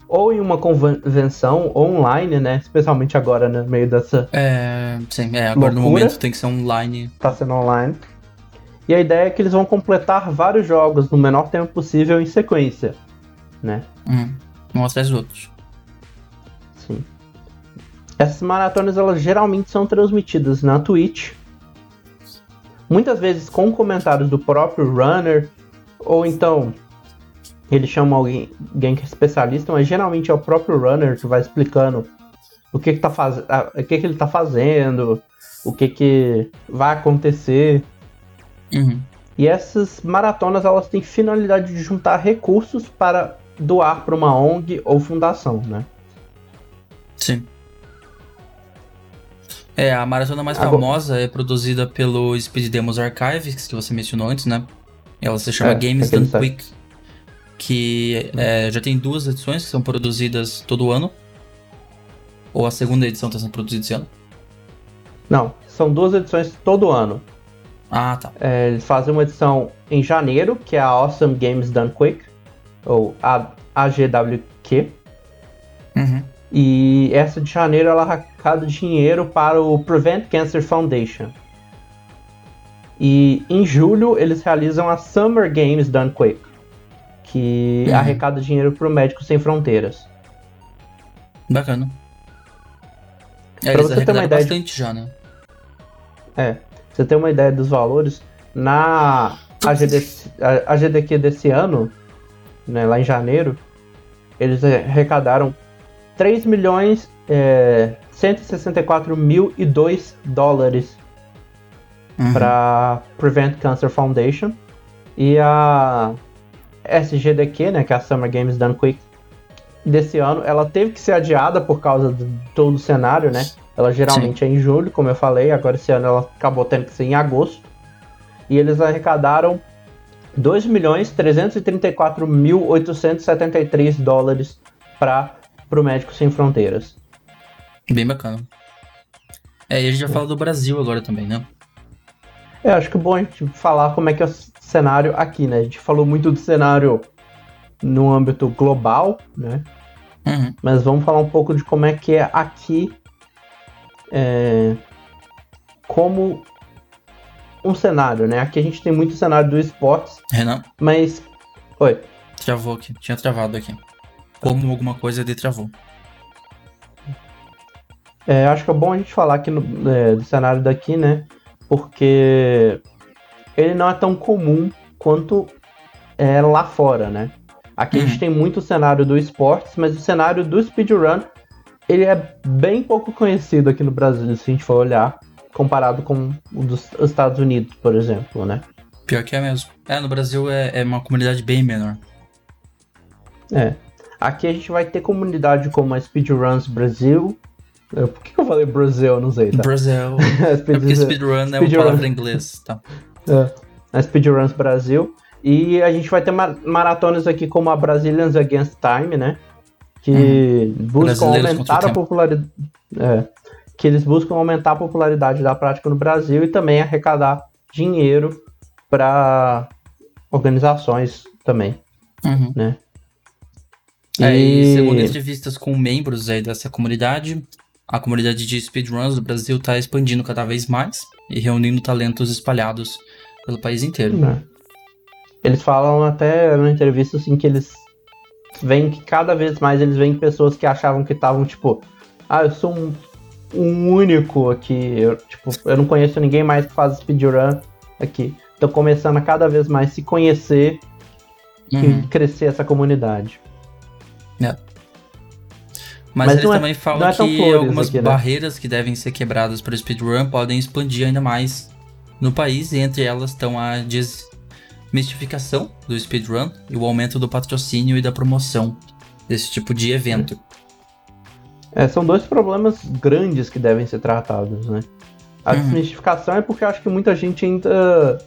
ou em uma convenção online, né? Especialmente agora no meio dessa É, sim, é, agora no Loucura. momento tem que ser online. tá sendo online. E a ideia é que eles vão completar vários jogos no menor tempo possível em sequência. né? Uhum. Um atrás do outro. Sim. Essas maratonas, elas geralmente são transmitidas na Twitch. Muitas vezes com comentários do próprio runner, ou então ele chama alguém, alguém que é especialista, mas geralmente é o próprio runner que vai explicando o que, que, tá faz... o que, que ele tá fazendo, o que, que vai acontecer. Uhum. E essas maratonas elas têm finalidade de juntar recursos para doar para uma ONG ou fundação, né? Sim. É, a maratona mais Agora... famosa é produzida pelo Speed Demos Archives, que você mencionou antes, né? Ela se chama é, Games Done Quick, que é, já tem duas edições que são produzidas todo ano. Ou a segunda edição está sendo produzida esse ano? Não, são duas edições todo ano. Ah, tá. É, eles fazem uma edição em janeiro, que é a Awesome Games Done Quick, ou a AGWQ. Uhum. E essa de janeiro ela arrecada dinheiro para o Prevent Cancer Foundation. E em julho eles realizam a Summer Games Done Quick, que uhum. arrecada dinheiro para o Médicos Sem Fronteiras. Bacana. É, pra você ter uma ideia bastante de... já, né? É, você ter uma ideia dos valores, na AGD, a AGDQ desse ano, né, lá em janeiro, eles arrecadaram 3 milhões é, 164 mil e 2 dólares uhum. para Prevent Cancer Foundation. E a SGDQ, né, que é a Summer Games Done Quick, desse ano, ela teve que ser adiada por causa de todo o cenário, né? Ela geralmente Sim. é em julho, como eu falei, agora esse ano ela acabou tendo que ser em agosto. E eles arrecadaram 2 milhões 334 mil 873 dólares para o Médico Sem Fronteiras. Bem bacana. É, e a gente já fala do Brasil agora também, né? É, acho que é bom a gente falar como é que é o cenário aqui, né? A gente falou muito do cenário no âmbito global, né? Uhum. Mas vamos falar um pouco de como é que é aqui, é, como um cenário, né? Aqui a gente tem muito cenário do esportes. Renan? Mas. Oi. Travou aqui, tinha travado aqui. Como alguma coisa de travou. É, acho que é bom a gente falar aqui no, é, do cenário daqui, né? Porque ele não é tão comum quanto é lá fora, né? Aqui uhum. a gente uhum. tem muito o cenário do esportes, mas o cenário do speedrun ele é bem pouco conhecido aqui no Brasil, se a gente for olhar, comparado com o dos Estados Unidos, por exemplo, né? Pior que é mesmo. É, no Brasil é, é uma comunidade bem menor. É. Aqui a gente vai ter comunidade como a Speedruns Brasil. Por que, eu falei Brasil? Eu não sei, tá? Brasil. é porque speedrun é uma palavra em inglês, tá? É. A Speedruns Brasil. E a gente vai ter maratonas aqui como a Brazilians Against Time, né? Que uhum. buscam aumentar a popularidade. É, que eles buscam aumentar a popularidade da prática no Brasil e também arrecadar dinheiro para organizações também, uhum. né? É, e... segundo entrevistas com membros aí dessa comunidade, a comunidade de speedruns do Brasil está expandindo cada vez mais e reunindo talentos espalhados pelo país inteiro. É. Eles falam até na entrevista assim que eles veem que cada vez mais eles veem pessoas que achavam que estavam tipo, ah, eu sou um, um único aqui, eu, tipo, eu não conheço ninguém mais que faz speedrun aqui. Tô começando a cada vez mais se conhecer uhum. e crescer essa comunidade. É. Mas, Mas eles é- também falam é que algumas aqui, né? barreiras que devem ser quebradas para o speedrun podem expandir ainda mais no país, e entre elas estão a des mistificação do speedrun e o aumento do patrocínio e da promoção desse tipo de evento. É, são dois problemas grandes que devem ser tratados, né? A uhum. desmistificação é porque eu acho que muita gente ainda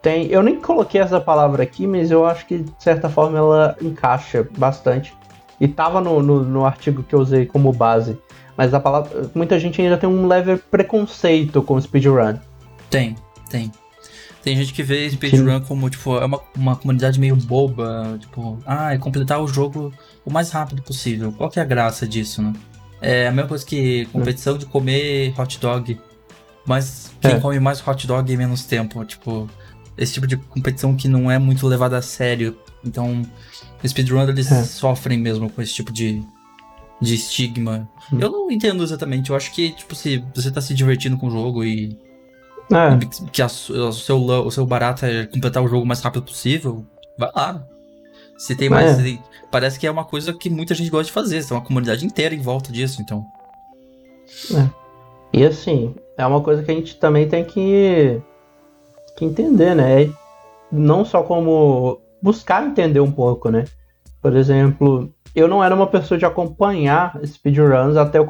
tem. Eu nem coloquei essa palavra aqui, mas eu acho que de certa forma ela encaixa bastante. E tava no, no, no artigo que eu usei como base. Mas a palavra. Muita gente ainda tem um leve preconceito com o speedrun. Tem, tem. Tem gente que vê speedrun como, tipo, é uma, uma comunidade meio boba, tipo, ah, é completar o jogo o mais rápido possível. Qual que é a graça disso, né? É a mesma coisa que competição de comer hot dog. Mas quem é. come mais hot dog em menos tempo, tipo, esse tipo de competição que não é muito levada a sério Então, speedrun eles é. sofrem mesmo com esse tipo de, de estigma. Hum. Eu não entendo exatamente. Eu acho que, tipo, se você tá se divertindo com o jogo e. É. Que a, o, seu, o seu barato é completar o jogo o mais rápido possível, vai lá. Se tem mais. É. parece que é uma coisa que muita gente gosta de fazer. Tem uma comunidade inteira em volta disso, então. É. E assim, é uma coisa que a gente também tem que, que entender, né? Não só como buscar entender um pouco, né? Por exemplo, eu não era uma pessoa de acompanhar speedruns até eu.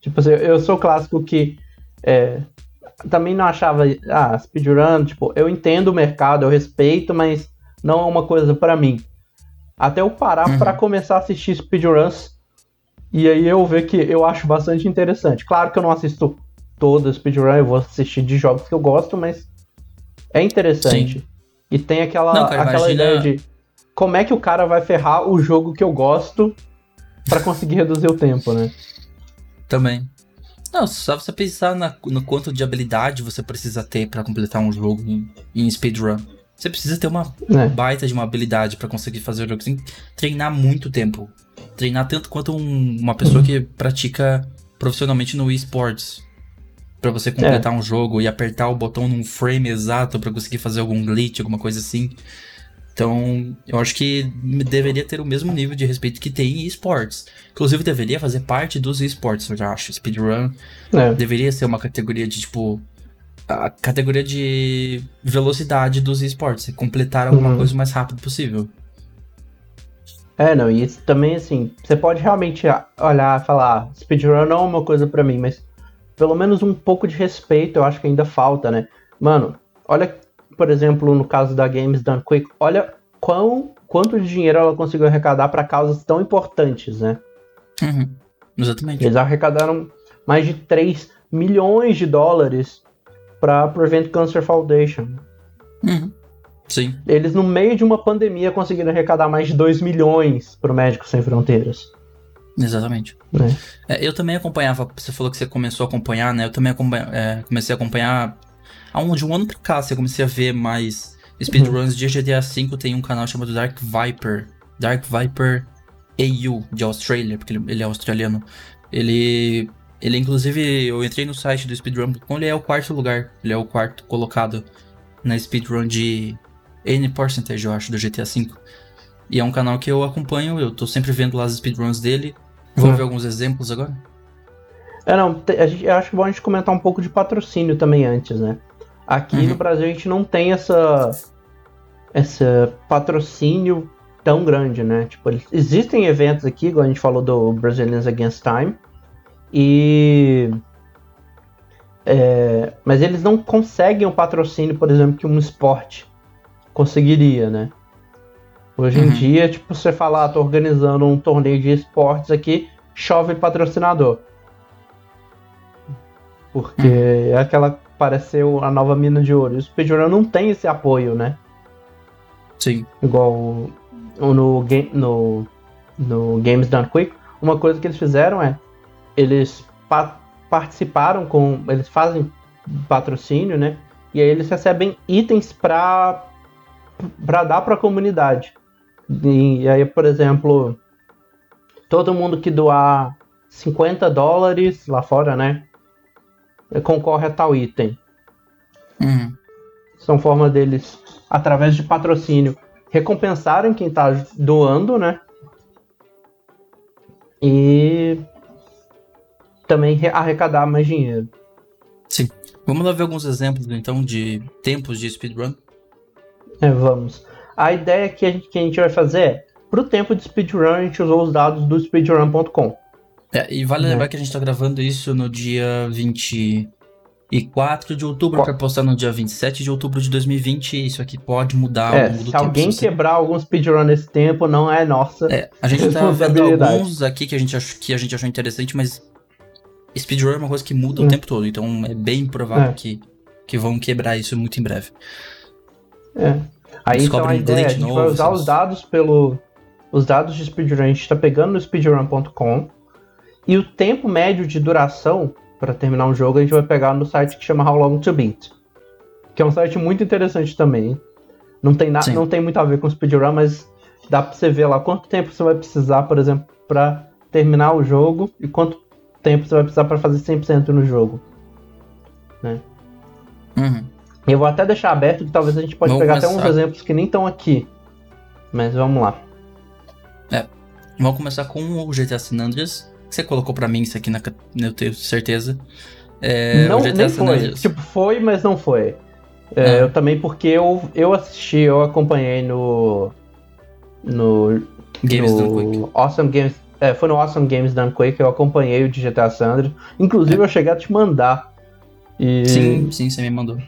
Tipo assim, eu sou clássico que. É, também não achava. Ah, speedrun, tipo, eu entendo o mercado, eu respeito, mas não é uma coisa para mim. Até eu parar uhum. para começar a assistir speedruns. E aí eu ver que eu acho bastante interessante. Claro que eu não assisto toda speedrun, eu vou assistir de jogos que eu gosto, mas é interessante. Sim. E tem aquela, Não, cara, aquela imagina... ideia de como é que o cara vai ferrar o jogo que eu gosto para conseguir reduzir o tempo, né? Também. Não, só você pensar na, no quanto de habilidade você precisa ter para completar um jogo em, em speedrun. Você precisa ter uma é. baita de uma habilidade para conseguir fazer o jogo. Você tem que treinar muito tempo. Treinar tanto quanto um, uma pessoa uhum. que pratica profissionalmente no esportes para você completar é. um jogo e apertar o botão num frame exato para conseguir fazer algum glitch, alguma coisa assim. Então, eu acho que deveria ter o mesmo nível de respeito que tem em esportes. Inclusive, deveria fazer parte dos esportes, eu acho. Speedrun é. deveria ser uma categoria de, tipo, a categoria de velocidade dos esportes. Completar alguma uhum. coisa o mais rápido possível. É, não, e isso também, assim, você pode realmente olhar e falar, speedrun não é uma coisa para mim, mas pelo menos um pouco de respeito eu acho que ainda falta, né? Mano, olha, por exemplo, no caso da Games Done Quick, olha quão, quanto de dinheiro ela conseguiu arrecadar para causas tão importantes, né? Uhum, exatamente. Eles arrecadaram mais de 3 milhões de dólares para Prevent Cancer Foundation. Uhum. Sim. Eles, no meio de uma pandemia, conseguiram arrecadar mais de 2 milhões para o Médicos Sem Fronteiras. Exatamente. É. É, eu também acompanhava, você falou que você começou a acompanhar, né? Eu também é, comecei a acompanhar de um ano pra cá, você comecei a ver mais speedruns uhum. de GTA V. Tem um canal chamado Dark Viper. Dark Viper AU, de Austrália, porque ele, ele é australiano. Ele. Ele, inclusive, eu entrei no site do speedrun, ele é o quarto lugar. Ele é o quarto colocado na speedrun de N percentage, eu acho, do GTA V. E é um canal que eu acompanho, eu tô sempre vendo lá as speedruns dele. Vamos hum. ver alguns exemplos agora? É, não, a gente, eu acho bom a gente comentar um pouco de patrocínio também antes, né? Aqui uhum. no Brasil a gente não tem essa, essa patrocínio tão grande, né? Tipo, existem eventos aqui, igual a gente falou do Brazilians Against Time, e é, mas eles não conseguem o patrocínio, por exemplo, que um esporte conseguiria, né? Hoje em uhum. dia, tipo, você falar, ah, tô organizando um torneio de esportes aqui, chove patrocinador. Porque uhum. é aquela pareceu a nova mina de ouro. E o Speedrun não tem esse apoio, né? Sim. Igual no, no, no Games Done Quick, uma coisa que eles fizeram é eles pa participaram com. Eles fazem patrocínio, né? E aí eles recebem itens para para dar para a comunidade. E aí, por exemplo, todo mundo que doar 50 dólares lá fora, né? Concorre a tal item. Uhum. São forma deles, através de patrocínio, recompensarem quem está doando, né? E também arrecadar mais dinheiro. Sim. Vamos lá ver alguns exemplos então de tempos de speedrun. É, vamos. A ideia que a gente, que a gente vai fazer é, para o tempo de speedrun, a gente usou os dados do speedrun.com. É, e vale né? lembrar que a gente está gravando isso no dia 24 de outubro, para postar no dia 27 de outubro de 2020. Isso aqui pode mudar é, ao longo do se tempo. Alguém se alguém quebrar algum speedrun nesse tempo, não é nossa. É, a gente tá vendo alguns aqui que a gente, ach, que a gente achou interessante, mas speedrun é uma coisa que muda o tempo todo, então é bem provável é. que, que vão quebrar isso muito em breve. É. Aí então a ideia, a gente novo, vai usar os dados pelo os dados de speedrun, a gente está pegando no speedrun.com e o tempo médio de duração para terminar um jogo a gente vai pegar no site que chama How Long to Beat, que é um site muito interessante também. Não tem, na, não tem muito a ver com speedrun, mas dá pra você ver lá quanto tempo você vai precisar, por exemplo, para terminar o jogo e quanto tempo você vai precisar para fazer 100% no jogo. Né? Uhum. Eu vou até deixar aberto que talvez a gente pode vamos pegar começar. até uns exemplos que nem estão aqui. Mas vamos lá. É. Vamos começar com o GTA San Andreas. Que você colocou para mim isso aqui, na, eu tenho certeza. É, não, nem foi. Tipo, foi, mas não foi. É, é. Eu também, porque eu, eu assisti, eu acompanhei no. No. Games no Done Quick. Awesome Games. É, foi no Awesome Games Done Quick, eu acompanhei o de GTA San Andreas. Inclusive, é. eu cheguei a te mandar. E... Sim, sim, você me mandou.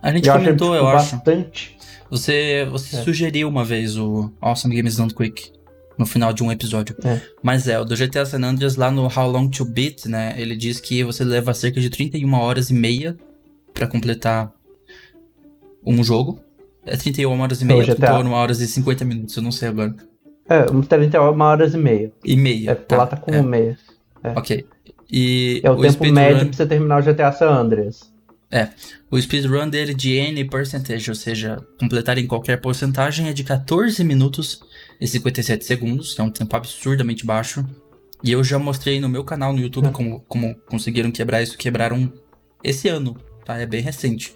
A gente eu comentou, eu bastante. acho. Você, você é. sugeriu uma vez o Awesome Games Done Quick no final de um episódio. É. Mas é, o do GTA San Andreas lá no How Long to Beat, né? Ele diz que você leva cerca de 31 horas e meia para completar um jogo. É 31 horas e meia, 31 horas e 50 minutos, eu não sei agora. É, 31 horas e meia. E meia. É, tá, lá tá com é. meia. É. Ok. E é o, o tempo médio run... pra você terminar o GTA San Andreas. É. O speedrun dele de N percentage, ou seja, completar em qualquer porcentagem, é de 14 minutos e 57 segundos, é um tempo absurdamente baixo. E eu já mostrei no meu canal no YouTube é. como, como conseguiram quebrar isso. Quebraram esse ano, tá? É bem recente.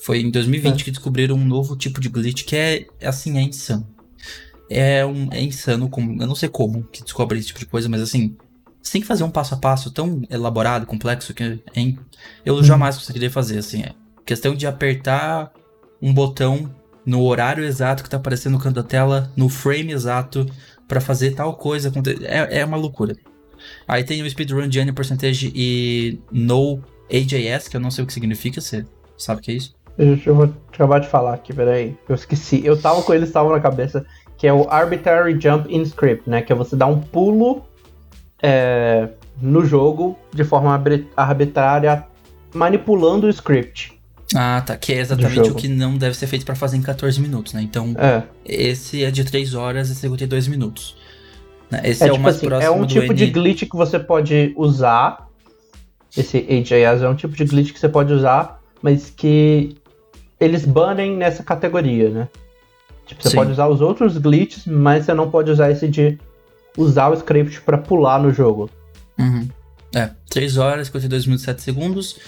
Foi em 2020 é. que descobriram um novo tipo de glitch que é, assim, é insano. É, um, é insano, como, eu não sei como que descobre esse tipo de coisa, mas assim, você tem que fazer um passo a passo tão elaborado, complexo, que é, eu uhum. jamais conseguiria fazer, assim. É questão de apertar um botão no horário exato que tá aparecendo no canto da tela, no frame exato, para fazer tal coisa. É, é uma loucura. Aí tem o speedrun de N percentage e no AJS, que eu não sei o que significa, você sabe o que é isso? Eu vou acabar de falar aqui, peraí. Eu esqueci. Eu tava com ele, estava na cabeça. Que é o Arbitrary Jump in Script, né? Que é você dar um pulo é, no jogo de forma arbitrária, manipulando o script. Ah, tá. Que é exatamente o que não deve ser feito para fazer em 14 minutos, né? Então, é. esse é de 3 horas e 52 minutos. Né? Esse é, é o tipo mais assim, próximo É um tipo N... de glitch que você pode usar. Esse HAS é um tipo de glitch que você pode usar, mas que eles banem nessa categoria, né? Tipo, você Sim. pode usar os outros glitches, mas você não pode usar esse de usar o script para pular no jogo. Uhum. É, 3 horas, 52 minutos e 7 segundos.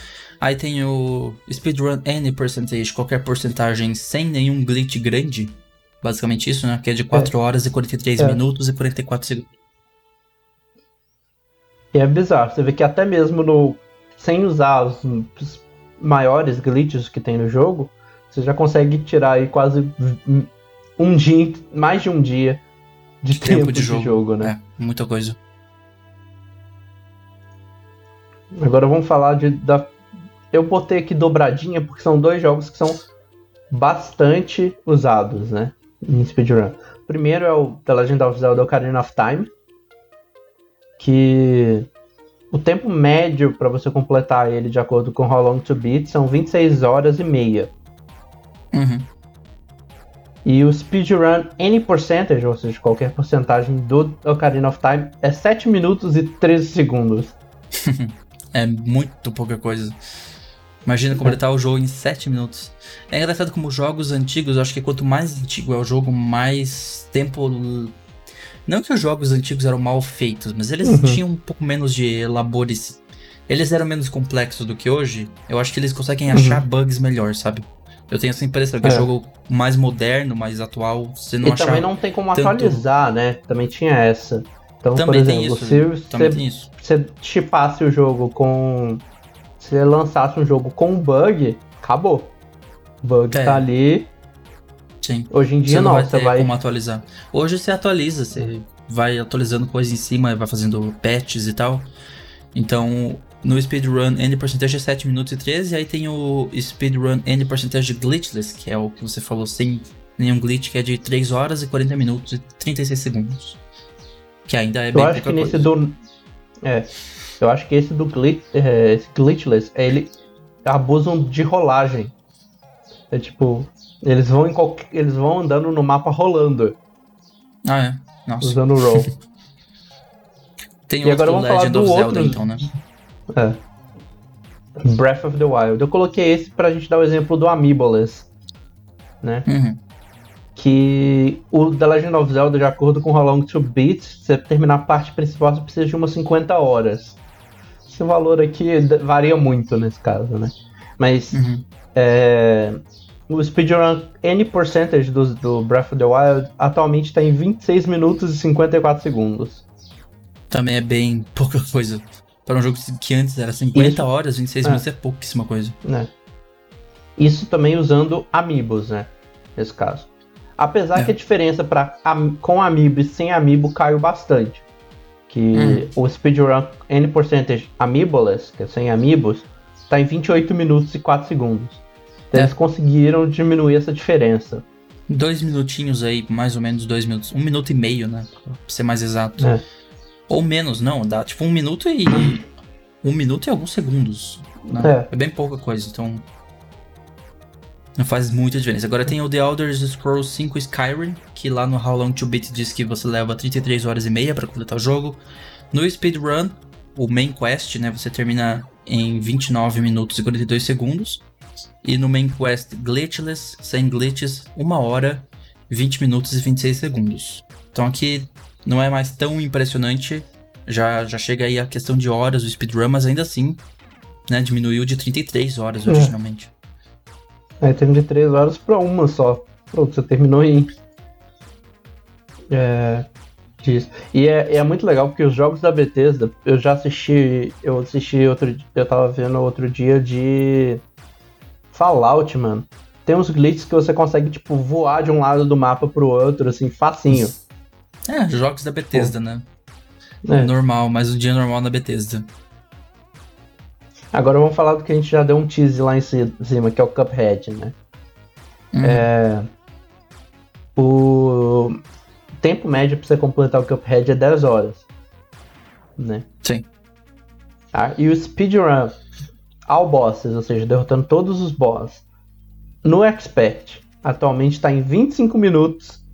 Aí tem o speedrun any percentage, qualquer porcentagem sem nenhum glitch grande. Basicamente isso, né? Que é de 4 é. horas e 43 é. minutos e 44 segundos. E é bizarro, você vê que até mesmo no sem usar os, maiores glitches que tem no jogo, você já consegue tirar aí quase um dia, mais de um dia de, de tempo, tempo, de, jogo. de jogo, né? É, muita coisa. Agora vamos falar de da eu botei aqui dobradinha porque são dois jogos que são bastante usados, né, em speedrun. Primeiro é o The Legend of Zelda Ocarina of Time, que o tempo médio para você completar ele de acordo com How Long to Beat são 26 horas e meia. Uhum. E o speedrun any percentage, ou seja, qualquer porcentagem do Ocarina of Time, é 7 minutos e 13 segundos. é muito pouca coisa. Imagina completar o jogo em 7 minutos. É engraçado como jogos antigos, eu acho que quanto mais antigo é o jogo, mais tempo. Não que os jogos antigos eram mal feitos, mas eles uhum. tinham um pouco menos de elabores. Eles eram menos complexos do que hoje. Eu acho que eles conseguem achar uhum. bugs melhor, sabe? Eu tenho essa impressão que é. jogo mais moderno, mais atual, você não E também não tem como tanto... atualizar, né? Também tinha essa. Então, também por exemplo, se você, você chipasse o jogo com. Se você lançasse um jogo com bug, acabou. Bug é. tá ali. Sim. Hoje em dia você não, vai você vai. como atualizar. Hoje você atualiza, você vai atualizando coisas em cima, vai fazendo patches e tal. Então, no speedrun N percentage é 7 minutos e 13, aí tem o speedrun N percentage glitchless, que é o que você falou sem nenhum glitch, que é de 3 horas e 40 minutos e 36 segundos. Que ainda é eu bem acho que nesse do É. Eu acho que esse do glitch, é, esse glitchless, ele abusam de rolagem. É tipo, eles vão em qualquer, eles vão andando no mapa rolando. Ah, é. Nossa. Usando o roll. tem e agora vamos Legend falar do of Zelda, então, né? É. Breath of the Wild. Eu coloquei esse pra gente dar o exemplo do Amiiboless, né? Uhum. que o The Legend of Zelda, de acordo com How Long to Beat, você terminar a parte principal, você precisa de umas 50 horas. Esse valor aqui varia muito nesse caso, né? Mas uhum. é, o speedrun N percentage do, do Breath of the Wild atualmente está em 26 minutos e 54 segundos. Também é bem pouca coisa. Para um jogo que antes era 50 Isso. horas, 26 é. minutos é pouquíssima coisa. É. Isso também usando Amiibos, né? Nesse caso. Apesar é. que a diferença pra, com Amiibo e sem Amiibo caiu bastante. Que hum. o speedrun N percentage Amiiboless, que é sem Amiibos, tá em 28 minutos e 4 segundos. Então é. eles conseguiram diminuir essa diferença. Dois minutinhos aí, mais ou menos dois minutos. Um minuto e meio, né? Pra ser mais exato. É. Ou menos, não. Dá tipo um minuto e. Um minuto e alguns segundos. Né? É. é bem pouca coisa, então. Não faz muita diferença. Agora tem o The Elder Scrolls 5 Skyrim, que lá no How Long to Beat diz que você leva 33 horas e meia para completar o jogo. No speedrun, o main quest, né, você termina em 29 minutos e 42 segundos. E no main quest glitchless, sem glitches, 1 hora, 20 minutos e 26 segundos. Então aqui não é mais tão impressionante, já, já chega aí a questão de horas do speedrun, mas ainda assim, né, diminuiu de 33 horas é. originalmente. É, tem de 3 horas pra uma só. Pronto, você terminou em. É. Disso. E é, é muito legal porque os jogos da Bethesda, eu já assisti. Eu assisti outro. Eu tava vendo outro dia de. Fallout, mano. Tem uns glitches que você consegue, tipo, voar de um lado do mapa pro outro, assim, facinho. É, jogos da Bethesda, Pô. né? É. Normal, mas o dia normal da Bethesda. Agora vamos falar do que a gente já deu um tease lá em cima, que é o Cuphead, né? Uhum. É, o tempo médio para você completar o Cuphead é 10 horas, né? Sim. Ah, e o speedrun ao bosses, ou seja, derrotando todos os bosses, no Expert, atualmente está em 25 minutos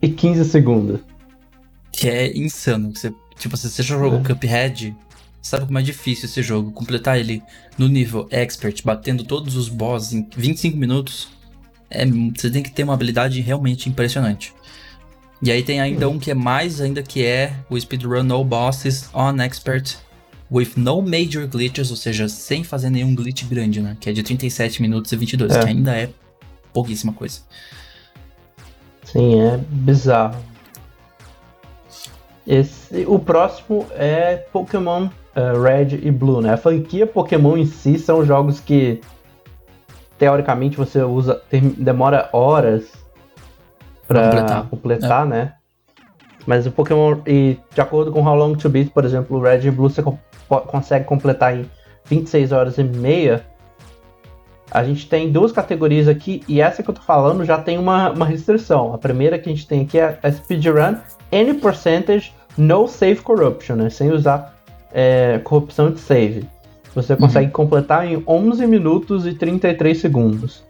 e 15 segundos. Que é insano. Você, tipo, se você já jogou é. Cuphead, Sabe como é difícil esse jogo? Completar ele no nível expert, batendo todos os bosses em 25 minutos, é, você tem que ter uma habilidade realmente impressionante. E aí tem ainda um que é mais ainda que é o speedrun no bosses on expert with no major glitches, ou seja, sem fazer nenhum glitch grande, né? Que é de 37 minutos e 22, é. que ainda é pouquíssima coisa. Sim, é bizarro. Esse, o próximo é Pokémon uh, Red e Blue, né? A franquia Pokémon em si são jogos que teoricamente você usa demora horas para completar, completar é. né? Mas o Pokémon e de acordo com How Long to Beat, por exemplo, o Red e Blue você co consegue completar em 26 horas e meia. A gente tem duas categorias aqui e essa que eu tô falando já tem uma, uma restrição. A primeira que a gente tem aqui é a Speedrun Any Percentage No Save Corruption, né? Sem usar é, corrupção de save. Você uhum. consegue uhum. completar em 11 minutos e 33 segundos.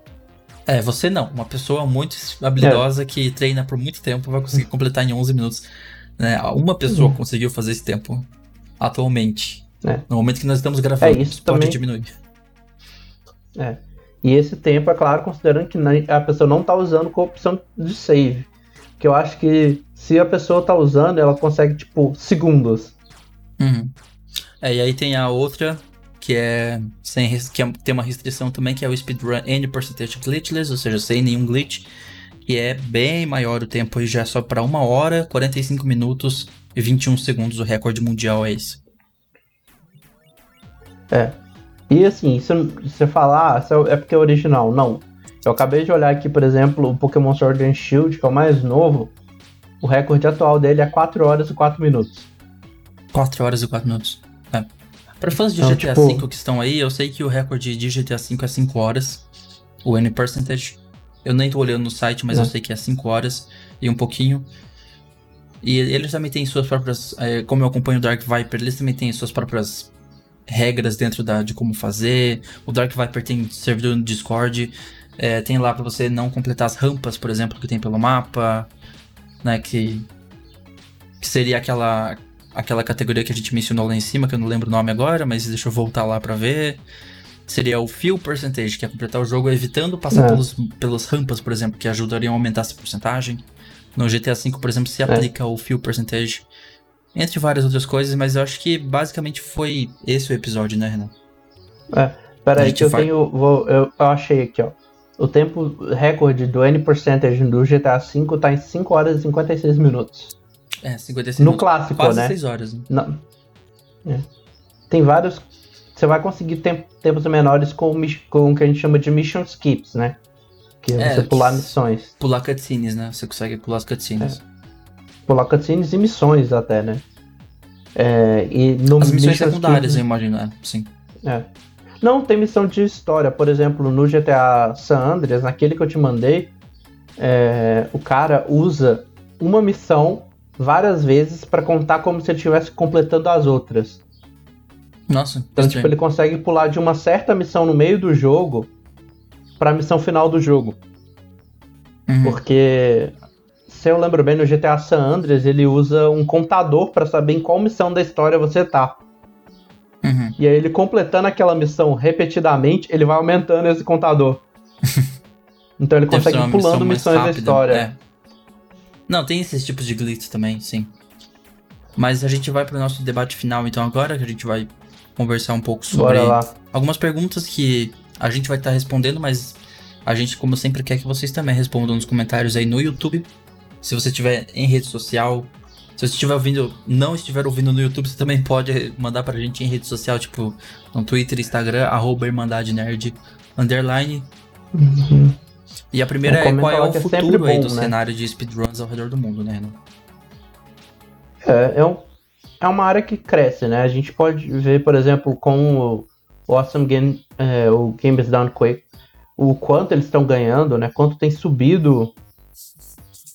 É, você não. Uma pessoa muito habilidosa é. que treina por muito tempo vai conseguir completar em 11 minutos. Né? Uma pessoa uhum. conseguiu fazer esse tempo atualmente. É. No momento que nós estamos gravando, é, isso pode também... diminuir. É. E esse tempo, é claro, considerando que a pessoa não está usando corrupção de save. Que eu acho que se a pessoa está usando, ela consegue, tipo, segundos. Uhum. É, e aí tem a outra, que é sem que é, tem uma restrição também, que é o speedrun any percentage glitchless, ou seja, sem nenhum glitch, que é bem maior o tempo, e já é só para 1 hora, 45 minutos e 21 segundos, o recorde mundial é esse. É. E assim, se você falar, ah, é porque é original. Não. Eu acabei de olhar aqui, por exemplo, o Pokémon Sword and Shield, que é o mais novo. O recorde atual dele é 4 horas e 4 minutos. 4 horas e 4 minutos. Para fãs de então, GTA V tipo... que estão aí, eu sei que o recorde de GTA V é 5 horas. O N percentage. Eu nem tô olhando no site, mas é. eu sei que é 5 horas e um pouquinho. E eles também têm suas próprias. É, como eu acompanho o Dark Viper, eles também têm suas próprias regras dentro da, de como fazer. O Dark Viper tem servidor no Discord. É, tem lá para você não completar as rampas, por exemplo, que tem pelo mapa. Né, que, que seria aquela aquela categoria que a gente mencionou lá em cima, que eu não lembro o nome agora, mas deixa eu voltar lá para ver. seria o Fill Percentage, que é completar o jogo evitando passar É. pelos, pelas rampas, por exemplo, que ajudariam a aumentar essa porcentagem. No GTA V, por exemplo, se aplica o Fill Percentage. Entre várias outras coisas, mas eu acho que basicamente foi esse o episódio, né, Renan? Pera A aí gente que eu vai- tenho. Vou, eu, eu achei aqui, ó. O tempo recorde do N percentage do GTA V tá em 5 horas e 56 minutos. É, 56 No clássico, Quase né? 6 horas. né? Não. É. Tem vários. Você vai conseguir tem- tempos menores com, com o que a gente chama de mission skips, né? Que é É, você pular missões. Pular cutscenes, né? Você consegue pular as cutscenes. Pular cutscenes e missões até, né? É, e no As missões mission secundárias, skips- eu imagino, né? Sim. É. Não, tem missão de história. Por exemplo, no GTA San Andreas, naquele que eu te mandei, é, o cara usa uma missão várias vezes pra contar como se ele estivesse completando as outras. Nossa, Então, tipo, ele consegue pular de uma certa missão no meio do jogo pra missão final do jogo. Uhum. Porque, se eu lembro bem, no GTA San Andreas, ele usa um contador pra saber em qual missão da história você tá. Uhum. E aí ele completando aquela missão repetidamente, ele vai aumentando esse contador. então ele consegue ir pulando missões da história. é. Não, tem esses tipos de glitch também, sim. Mas a gente vai pro nosso debate final então agora, que a gente vai conversar um pouco sobre algumas perguntas que a gente vai estar respondendo, mas a gente, como sempre, quer que vocês também respondam nos comentários aí no YouTube. Se você estiver em rede social, se você estiver ouvindo, não estiver ouvindo no YouTube, você também pode mandar pra gente em rede social, tipo no Twitter, Instagram, arroba Irmandade Nerd, underline. Uhum. E a primeira É, é qual é o é futuro aí bom, do né? cenário de speedruns ao redor do mundo, né, Renan? É, é, um- é uma área que cresce, né? A gente pode ver, por exemplo, com o, o Awesome Game, é, o Games Done Quick, o quanto eles estão ganhando, né? Quanto tem subido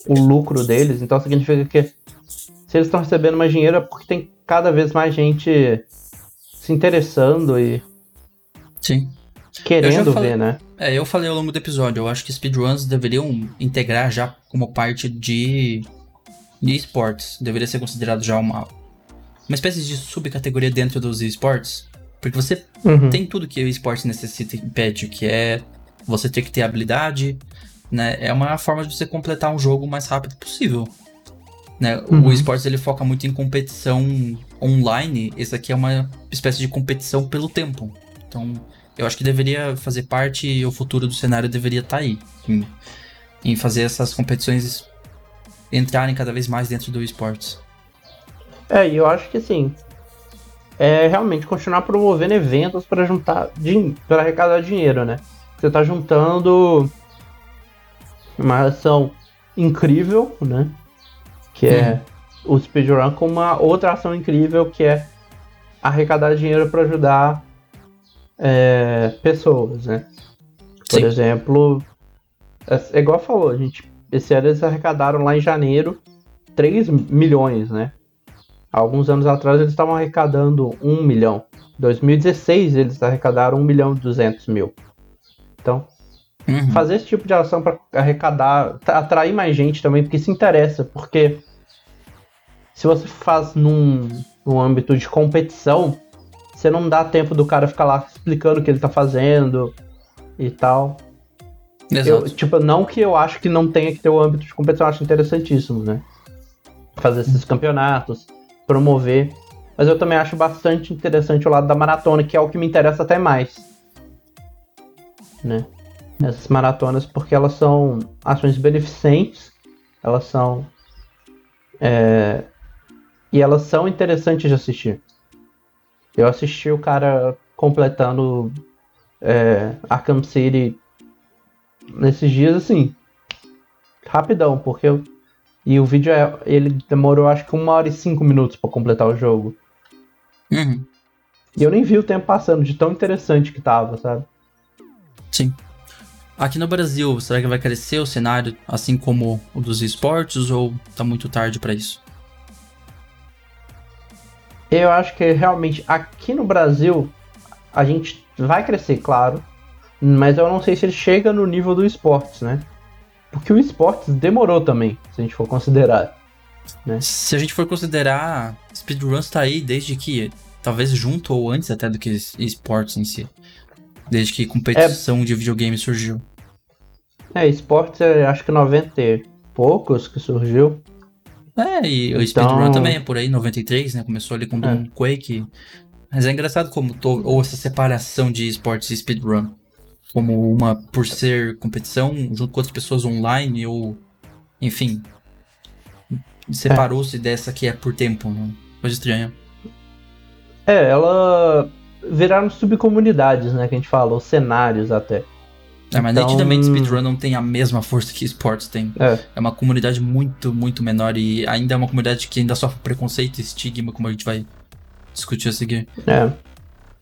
o lucro deles. Então significa que se eles estão recebendo mais dinheiro é porque tem cada vez mais gente se interessando e Sim. querendo ver, né? É, eu falei ao longo do episódio, eu acho que speedruns deveriam integrar já como parte de, de esportes. Deveria ser considerado já uma, uma espécie de subcategoria dentro dos esportes. Porque você Uhum. tem tudo que o esporte necessita e pede, que é você ter que ter habilidade, né? É uma forma de você completar um jogo o mais rápido possível. Né? Uhum. O esportes ele foca muito em competição online, esse aqui é uma espécie de competição pelo tempo. Então, eu acho que deveria fazer parte e o futuro do cenário deveria estar aí. Em, em fazer essas competições entrarem cada vez mais dentro do esportes. É, e eu acho que assim, é realmente continuar promovendo eventos para juntar para arrecadar dinheiro, né? Você tá juntando uma ação incrível, né? Que é o speedrun com uma outra ação incrível que é arrecadar dinheiro para ajudar é, pessoas, né? Por Sim. exemplo, é, é igual falou, a gente, esse ano eles arrecadaram lá em janeiro 3 milhões, né? Alguns anos atrás eles estavam arrecadando 1 milhão. Em 2016 eles arrecadaram 1 milhão e 200 mil. Então, Uhum. fazer esse tipo de ação para arrecadar, tra- atrair mais gente também, porque isso interessa, porque se você faz num, num âmbito de competição, você não dá tempo do cara ficar lá explicando o que ele tá fazendo e tal. Eu, Exato. tipo, não que eu acho que não tenha que ter o âmbito de competição, eu acho interessantíssimo, né? Fazer esses campeonatos, promover. Mas eu também acho bastante interessante o lado da maratona, que é o que me interessa até mais. Né? Essas maratonas, porque elas são ações beneficentes, elas são. é, e elas são interessantes de assistir. Eu assisti o cara completando é, Arkham City nesses dias, assim, rapidão, porque eu, e o vídeo é, ele demorou acho que uma hora e cinco minutos pra completar o jogo. Uhum. E eu nem vi o tempo passando de tão interessante que tava, sabe? Sim. Aqui no Brasil, será que vai crescer o cenário assim como o dos esportes ou tá muito tarde pra isso? Eu acho que realmente aqui no Brasil a gente vai crescer, claro, mas eu não sei se ele chega no nível do esportes, né? Porque o esportes demorou também, se a gente for considerar. Se a gente for considerar, speedruns tá aí desde que talvez junto ou antes até do que esportes em si. Desde que competição é... de videogame surgiu. É, esportes acho que 90 e poucos que surgiu. É, e então... o Speedrun também é por aí, 93, né? Começou ali com o é. Quake. Mas é engraçado como tô, ou essa separação de esportes e speedrun. Como uma por ser competição junto com outras pessoas online, ou enfim. Separou-se é. dessa que é por tempo, né? Coisa estranha. É, ela viraram subcomunidades, né? Que a gente falou, cenários até. É, mas então... nitidamente speedrun não tem a mesma força que esportes tem. É. é uma comunidade muito, muito menor e ainda é uma comunidade que ainda sofre preconceito e estigma, como a gente vai discutir a seguir. É.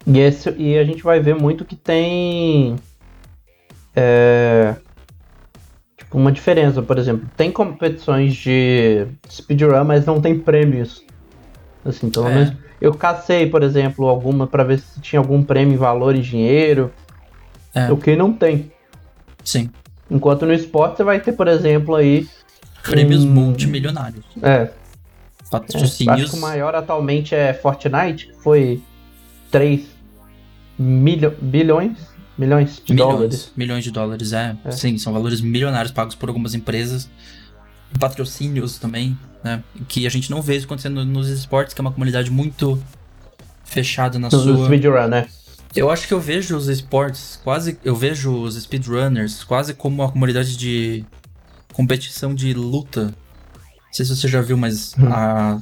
E, esse, e a gente vai ver muito que tem. É, tipo, uma diferença, por exemplo, tem competições de speedrun, mas não tem prêmios. Assim, pelo é. menos. Eu cacei, por exemplo, alguma para ver se tinha algum prêmio em valor e dinheiro. É. O que não tem. Sim. Enquanto no esporte você vai ter, por exemplo, aí. Prêmios um... multimilionários. É. Patrocínios. É, acho que o maior atualmente é Fortnite, foi 3 milho... bilhões. Milhões de milhões, dólares. Milhões de dólares, é. é. Sim, são valores milionários pagos por algumas empresas. Patrocínios também, né? Que a gente não vê isso acontecendo nos esportes, que é uma comunidade muito fechada na nos sua. Speedrun, né? Eu acho que eu vejo os esportes quase. Eu vejo os speedrunners quase como uma comunidade de competição de luta. Não sei se você já viu, mas hum. a,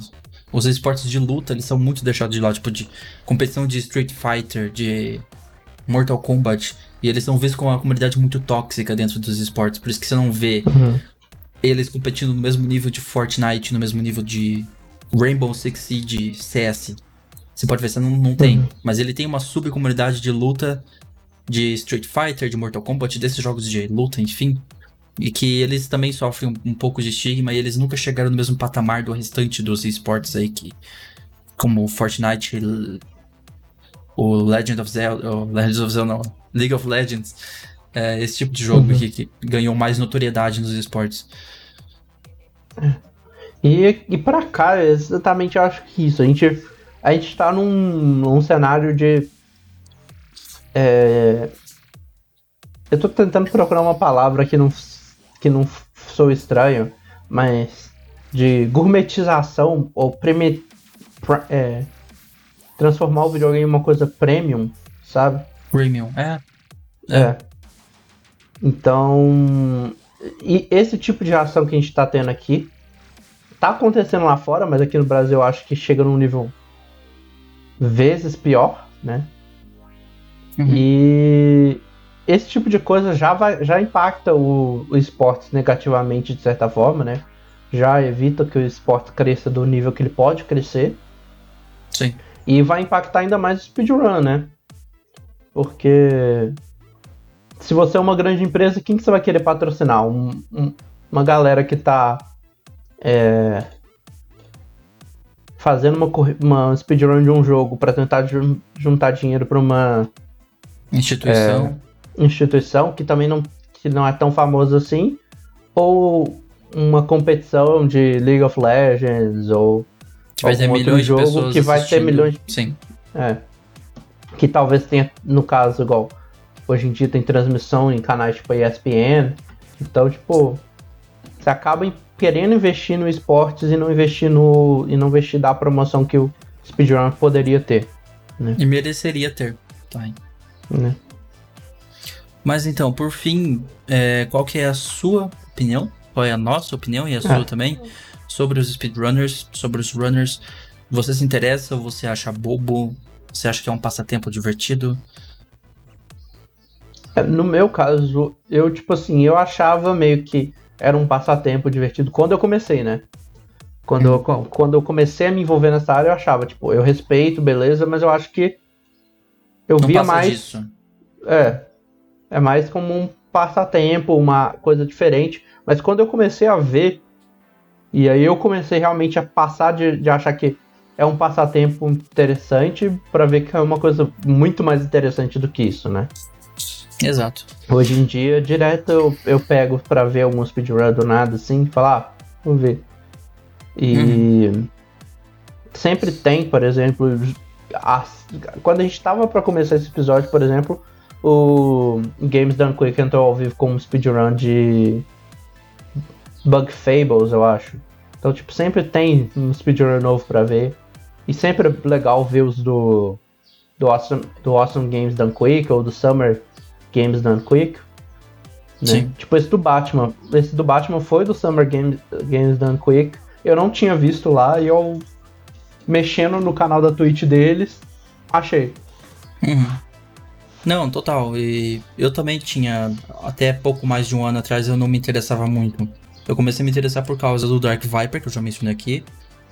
os esportes de luta eles são muito deixados de lado. Tipo, de competição de Street Fighter, de Mortal Kombat. E eles são vistos como uma comunidade muito tóxica dentro dos esportes. Por isso que você não vê uhum. eles competindo no mesmo nível de Fortnite, no mesmo nível de Rainbow Six Siege, CS. Você pode ver, você não, não tem. Uhum. Mas ele tem uma subcomunidade de luta de Street Fighter, de Mortal Kombat, desses jogos de luta, enfim. E que eles também sofrem um, um pouco de estigma e eles nunca chegaram no mesmo patamar do restante dos esportes aí, que, como Fortnite, o Legend of Zelda, o Legend of Zelda não, League of Legends, é, esse tipo de jogo uhum. que, que, ganhou mais notoriedade nos esportes. E, e pra cá, exatamente eu acho que isso. A gente a gente está num, num cenário de. É, eu estou tentando procurar uma palavra que não, que não sou estranho, mas de gourmetização ou premi, é, transformar o videogame em uma coisa premium, sabe? Premium, é. É. é. Então, e esse tipo de ação que a gente está tendo aqui tá acontecendo lá fora, mas aqui no Brasil eu acho que chega num nível vezes pior, né? Uhum. E esse tipo de coisa já, vai, já impacta o, o esporte negativamente, de certa forma, né? Já evita que o esporte cresça do nível que ele pode crescer. Sim. E vai impactar ainda mais o speedrun, né? Porque se você é uma grande empresa, quem que você vai querer patrocinar? Um, um, uma galera que tá é, fazendo uma, uma speedrun de um jogo para tentar juntar dinheiro para uma instituição. É, instituição que também não, que não é tão famosa assim, ou uma competição de League of Legends ou que vai ter milhões jogo de pessoas que vai ter milhões de... sim. É. Que talvez tenha no caso igual hoje em dia tem transmissão em canais tipo ESPN então tipo você acaba querendo investir no esportes e não investir no e não investir da promoção que o speedrun poderia ter. Né? E mereceria ter. Tá. Né? Mas então, por fim, é, qual que é a sua opinião? Qual é a nossa opinião e a sua é. também sobre os speedrunners, sobre os runners? Você se interessa ou você acha bobo? Você acha que é um passatempo divertido? É, no meu caso, eu tipo assim, eu achava meio que era um passatempo divertido quando eu comecei, né? Quando, eu, quando eu comecei a me envolver nessa área, eu achava, tipo, eu respeito, beleza, mas eu acho que eu Não via mais. Disso. É. É mais como um passatempo, uma coisa diferente. Mas quando eu comecei a ver, e aí eu comecei realmente a passar de, de achar que é um passatempo interessante para ver que é uma coisa muito mais interessante do que isso, né? Exato. Hoje em dia, direto eu, eu pego para ver algum speedrun do nada, assim, e falar, ah, vou ver. E uhum. sempre tem, por exemplo, a, quando a gente tava para começar esse episódio, por exemplo, o Games Done Quick entrou ao vivo com um speedrun de Bug Fables, eu acho. Então, tipo, sempre tem um speedrun novo pra ver. E sempre é legal ver os do, do, awesome, do awesome Games Done Quick ou do Summer Games Done Quick. Né? Sim. Tipo, esse do Batman. Esse do Batman foi do Summer Games, Games Done Quick. Eu não tinha visto lá e eu, mexendo no canal da Twitch deles, achei. Uhum. Não, total. E eu também tinha, até pouco mais de um ano atrás, eu não me interessava muito. Eu comecei a me interessar por causa do Dark Viper, que eu já mencionei aqui,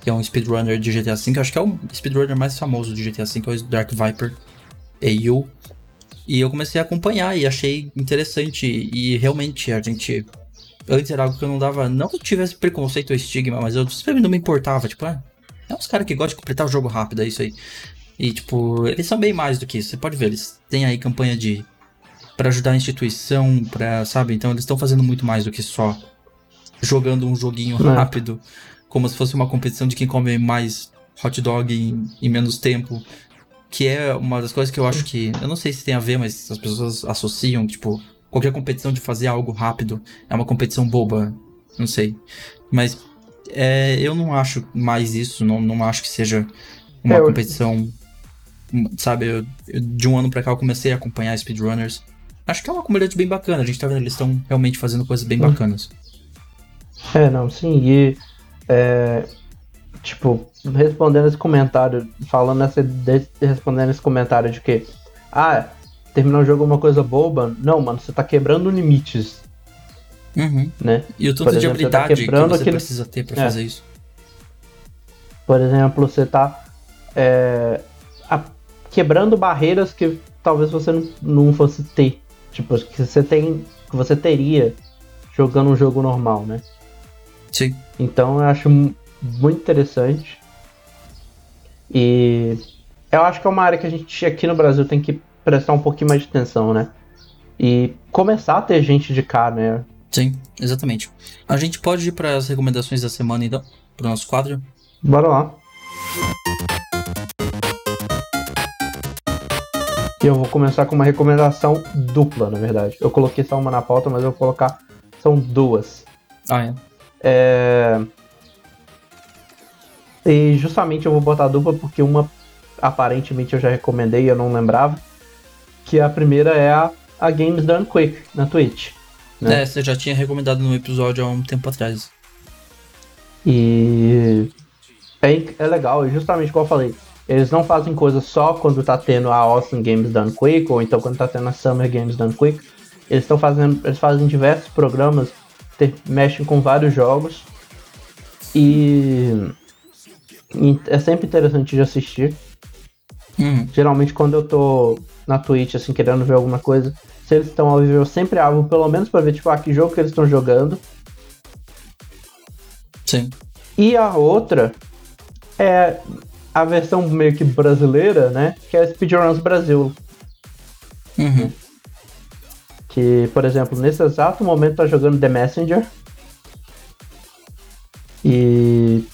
que é um speedrunner de GTA V. Acho que é o speedrunner mais famoso de GTA V, é o Dark Viper AU. E eu comecei a acompanhar e achei interessante. E realmente a gente. Antes era algo que eu não dava. Não que eu tivesse preconceito ou estigma, mas eu sempre não me importava. Tipo, ah, é uns caras que gostam de completar o jogo rápido, é isso aí. E, tipo, eles são bem mais do que isso. Você pode ver, eles têm aí campanha de. para ajudar a instituição, pra. Sabe? Então eles estão fazendo muito mais do que só jogando um joguinho É. rápido. Como se fosse uma competição de quem come mais hot dog em, em menos tempo. Que é uma das coisas que eu acho que. Eu não sei se tem a ver, mas as pessoas associam, tipo, qualquer competição de fazer algo rápido é uma competição boba. Não sei. Mas é, eu não acho mais isso, não, não acho que seja uma É, eu- competição. Sabe, eu- eu- de um ano pra cá eu comecei a acompanhar speedrunners. Acho que é uma comunidade bem bacana, a gente tá vendo, eles estão realmente fazendo coisas bem Hum. bacanas. É, não, sim, e é, tipo, respondendo esse comentário, falando essa de- respondendo esse comentário de que ah, terminar o jogo é uma coisa boba, não, mano, você tá quebrando limites, Uhum. né? E o tanto de exemplo, você tá habilidade que quebrando você aquele- precisa ter pra É. fazer isso. Por exemplo, você tá é, a- quebrando barreiras que talvez você não, não fosse ter, tipo, que você tem, que você teria jogando um jogo normal, né? Sim. Então eu acho muito interessante. E eu acho que é uma área que a gente aqui no Brasil tem que prestar um pouquinho mais de atenção, né? E começar a ter gente de cá, né? Sim, exatamente. A gente pode ir para as recomendações da semana, então, pro nosso quadro. Bora lá. E eu vou começar com uma recomendação dupla, na verdade. Eu coloquei só uma na pauta, mas eu vou colocar. São duas. Ah, é. É... E justamente eu vou botar a dupla porque uma aparentemente eu já recomendei e eu não lembrava. Que a primeira é a, a Games Done Quick na Twitch. Né? É, você já tinha recomendado no episódio há um tempo atrás. E é, é legal, e justamente como eu falei, eles não fazem coisa só quando tá tendo a Awesome Games Done Quick, ou então quando tá tendo a Summer Games Done Quick. Eles estão fazendo. Eles fazem diversos programas, te- mexem com vários jogos. E é sempre interessante de assistir. Uhum. Geralmente quando eu tô na Twitch, assim, querendo ver alguma coisa, se eles estão ao vivo, eu sempre abro, pelo menos pra ver, tipo, ah, que jogo que eles estão jogando. Sim. E a outra é a versão meio que brasileira, né? Que é Speedruns Brasil. Uhum. Que, por exemplo, nesse exato momento tá jogando The Messenger. E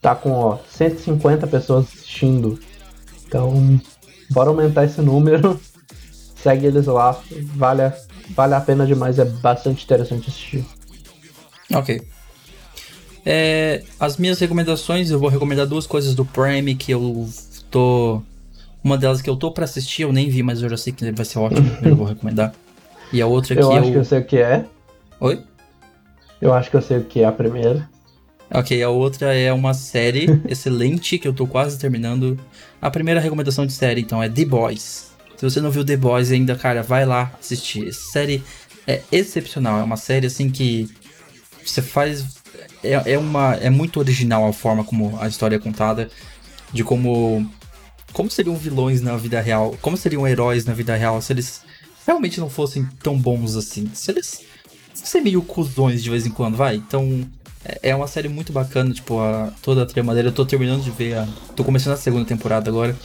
tá com, ó, 150 pessoas assistindo. Então, bora aumentar esse número. Segue eles lá. Vale a, vale a pena demais. É bastante interessante assistir. Ok. É, as minhas recomendações, eu vou recomendar duas coisas do Prime que eu tô. Uma delas que eu tô pra assistir, eu nem vi, mas eu já sei que vai ser ótimo, eu vou recomendar. E a outra que Eu eu. acho que eu sei o que é. Oi? Eu acho que eu sei o que é a primeira. Ok, a outra é uma série excelente que eu tô quase terminando. A primeira recomendação de série, então, é The Boys. Se você não viu The Boys ainda, cara, vai lá assistir. Essa série é excepcional. É uma série assim que você faz. É, é, uma, é muito original a forma como a história é contada. De como. Como seriam vilões na vida real. Como seriam heróis na vida real se eles realmente não fossem tão bons assim. Se eles. Ser meio cuzões de vez em quando, vai. Então. É uma série muito bacana, tipo, a, toda a trama dele. Eu tô terminando de ver a. Tô começando a segunda temporada agora.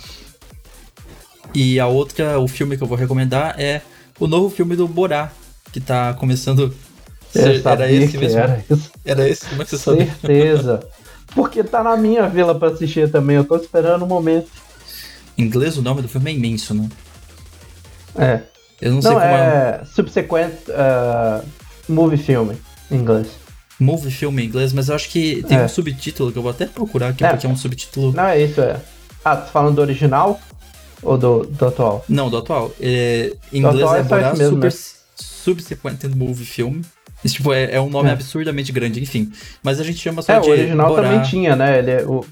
E a outra, o filme que eu vou recomendar é o novo filme do Borá, que tá começando. Ser- era esse mesmo? Era isso. Era esse? Como é que você sabe? Certeza. Porque tá na minha vila pra assistir também. Eu tô esperando o momento. Em inglês o nome do filme é imenso, né? É. Eu não, sei Não, como é. é subsequent uh, movie film em inglês. Movie filme em inglês, mas eu acho que tem É. um subtítulo que eu vou até procurar aqui, É. porque é um subtítulo. Não é isso, é. Ah, tu falando do original ou do, do atual? Não, do atual. É, em inglês atual é é Borá mesmo, Super, né? Subsequent Movie Film. Isso, tipo, é, é um nome É. absurdamente grande, enfim. Mas a gente chama só É, de o original Borá. também tinha, né? Ele, é- o,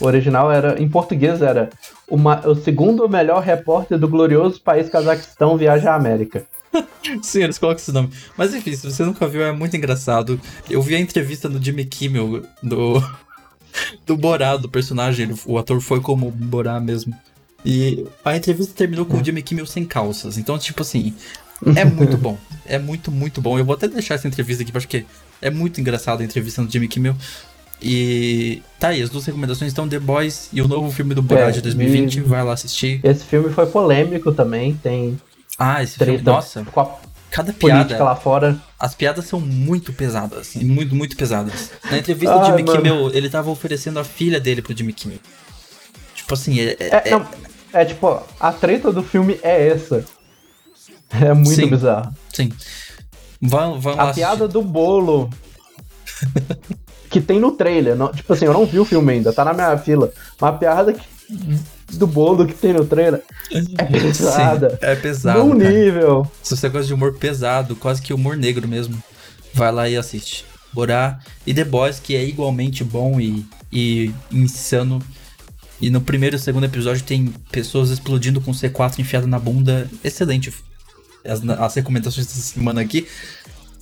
o original era, em português, era o, ma- o segundo melhor repórter do glorioso país Cazaquistão viaja à América. Sim, eles colocam esse nome. Mas enfim, se você nunca viu, é muito engraçado. Eu vi a entrevista do Jimmy Kimmel, do, do Borá, do personagem. O ator foi como Borá mesmo. E a entrevista terminou com o Jimmy Kimmel sem calças. Então, tipo assim, é muito bom. É muito, muito bom. Eu vou até deixar essa entrevista aqui, porque é muito engraçado a entrevista do Jimmy Kimmel. E tá aí, as duas recomendações estão The Boys e o novo filme do Borá É, de 2020. e- Vai lá assistir. Esse filme foi polêmico também, tem Ah, esse filme, treta nossa, com a cada piada. lá fora. As piadas são muito pesadas. e Muito, muito pesadas. Na entrevista Ah, do Jimmy mano. Kimmel, ele tava oferecendo a filha dele pro Jimmy Kimmel. Tipo assim, é. é- É, não, é tipo, a treta do filme é essa. É muito Sim. bizarro. Sim. Vão, vão lá A piada assistir. do bolo que tem no trailer. não- tipo assim, eu não vi o filme ainda, tá na minha fila. Mas a piada que- do bolo que tem no trailer é pesada. Sim, é pesado. Num cara. nível. Se você gosta de humor pesado, quase que humor negro mesmo, vai lá e assiste. Borá e The Boys, que é igualmente bom e, e insano. E no primeiro e segundo episódio tem pessoas explodindo com C4 enfiado na bunda. Excelente. As, as recomendações dessa semana aqui.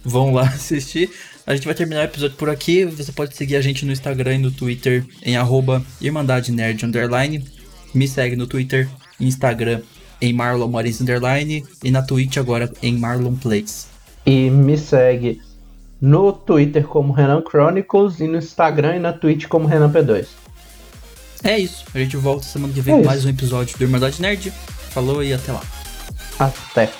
Vão lá assistir. A gente vai terminar o episódio por aqui. Você pode seguir a gente no Instagram e no Twitter em arroba Irmandade Nerd Underline. Me segue no Twitter e Instagram em Marlon Underline. E na Twitch agora em Marlon Plays. E me segue no Twitter como Renan Chronicles e no Instagram e na Twitch como Renan P2. É isso. A gente volta semana que vem É com mais um episódio do Irmandade Nerd. Falou e até lá. Até.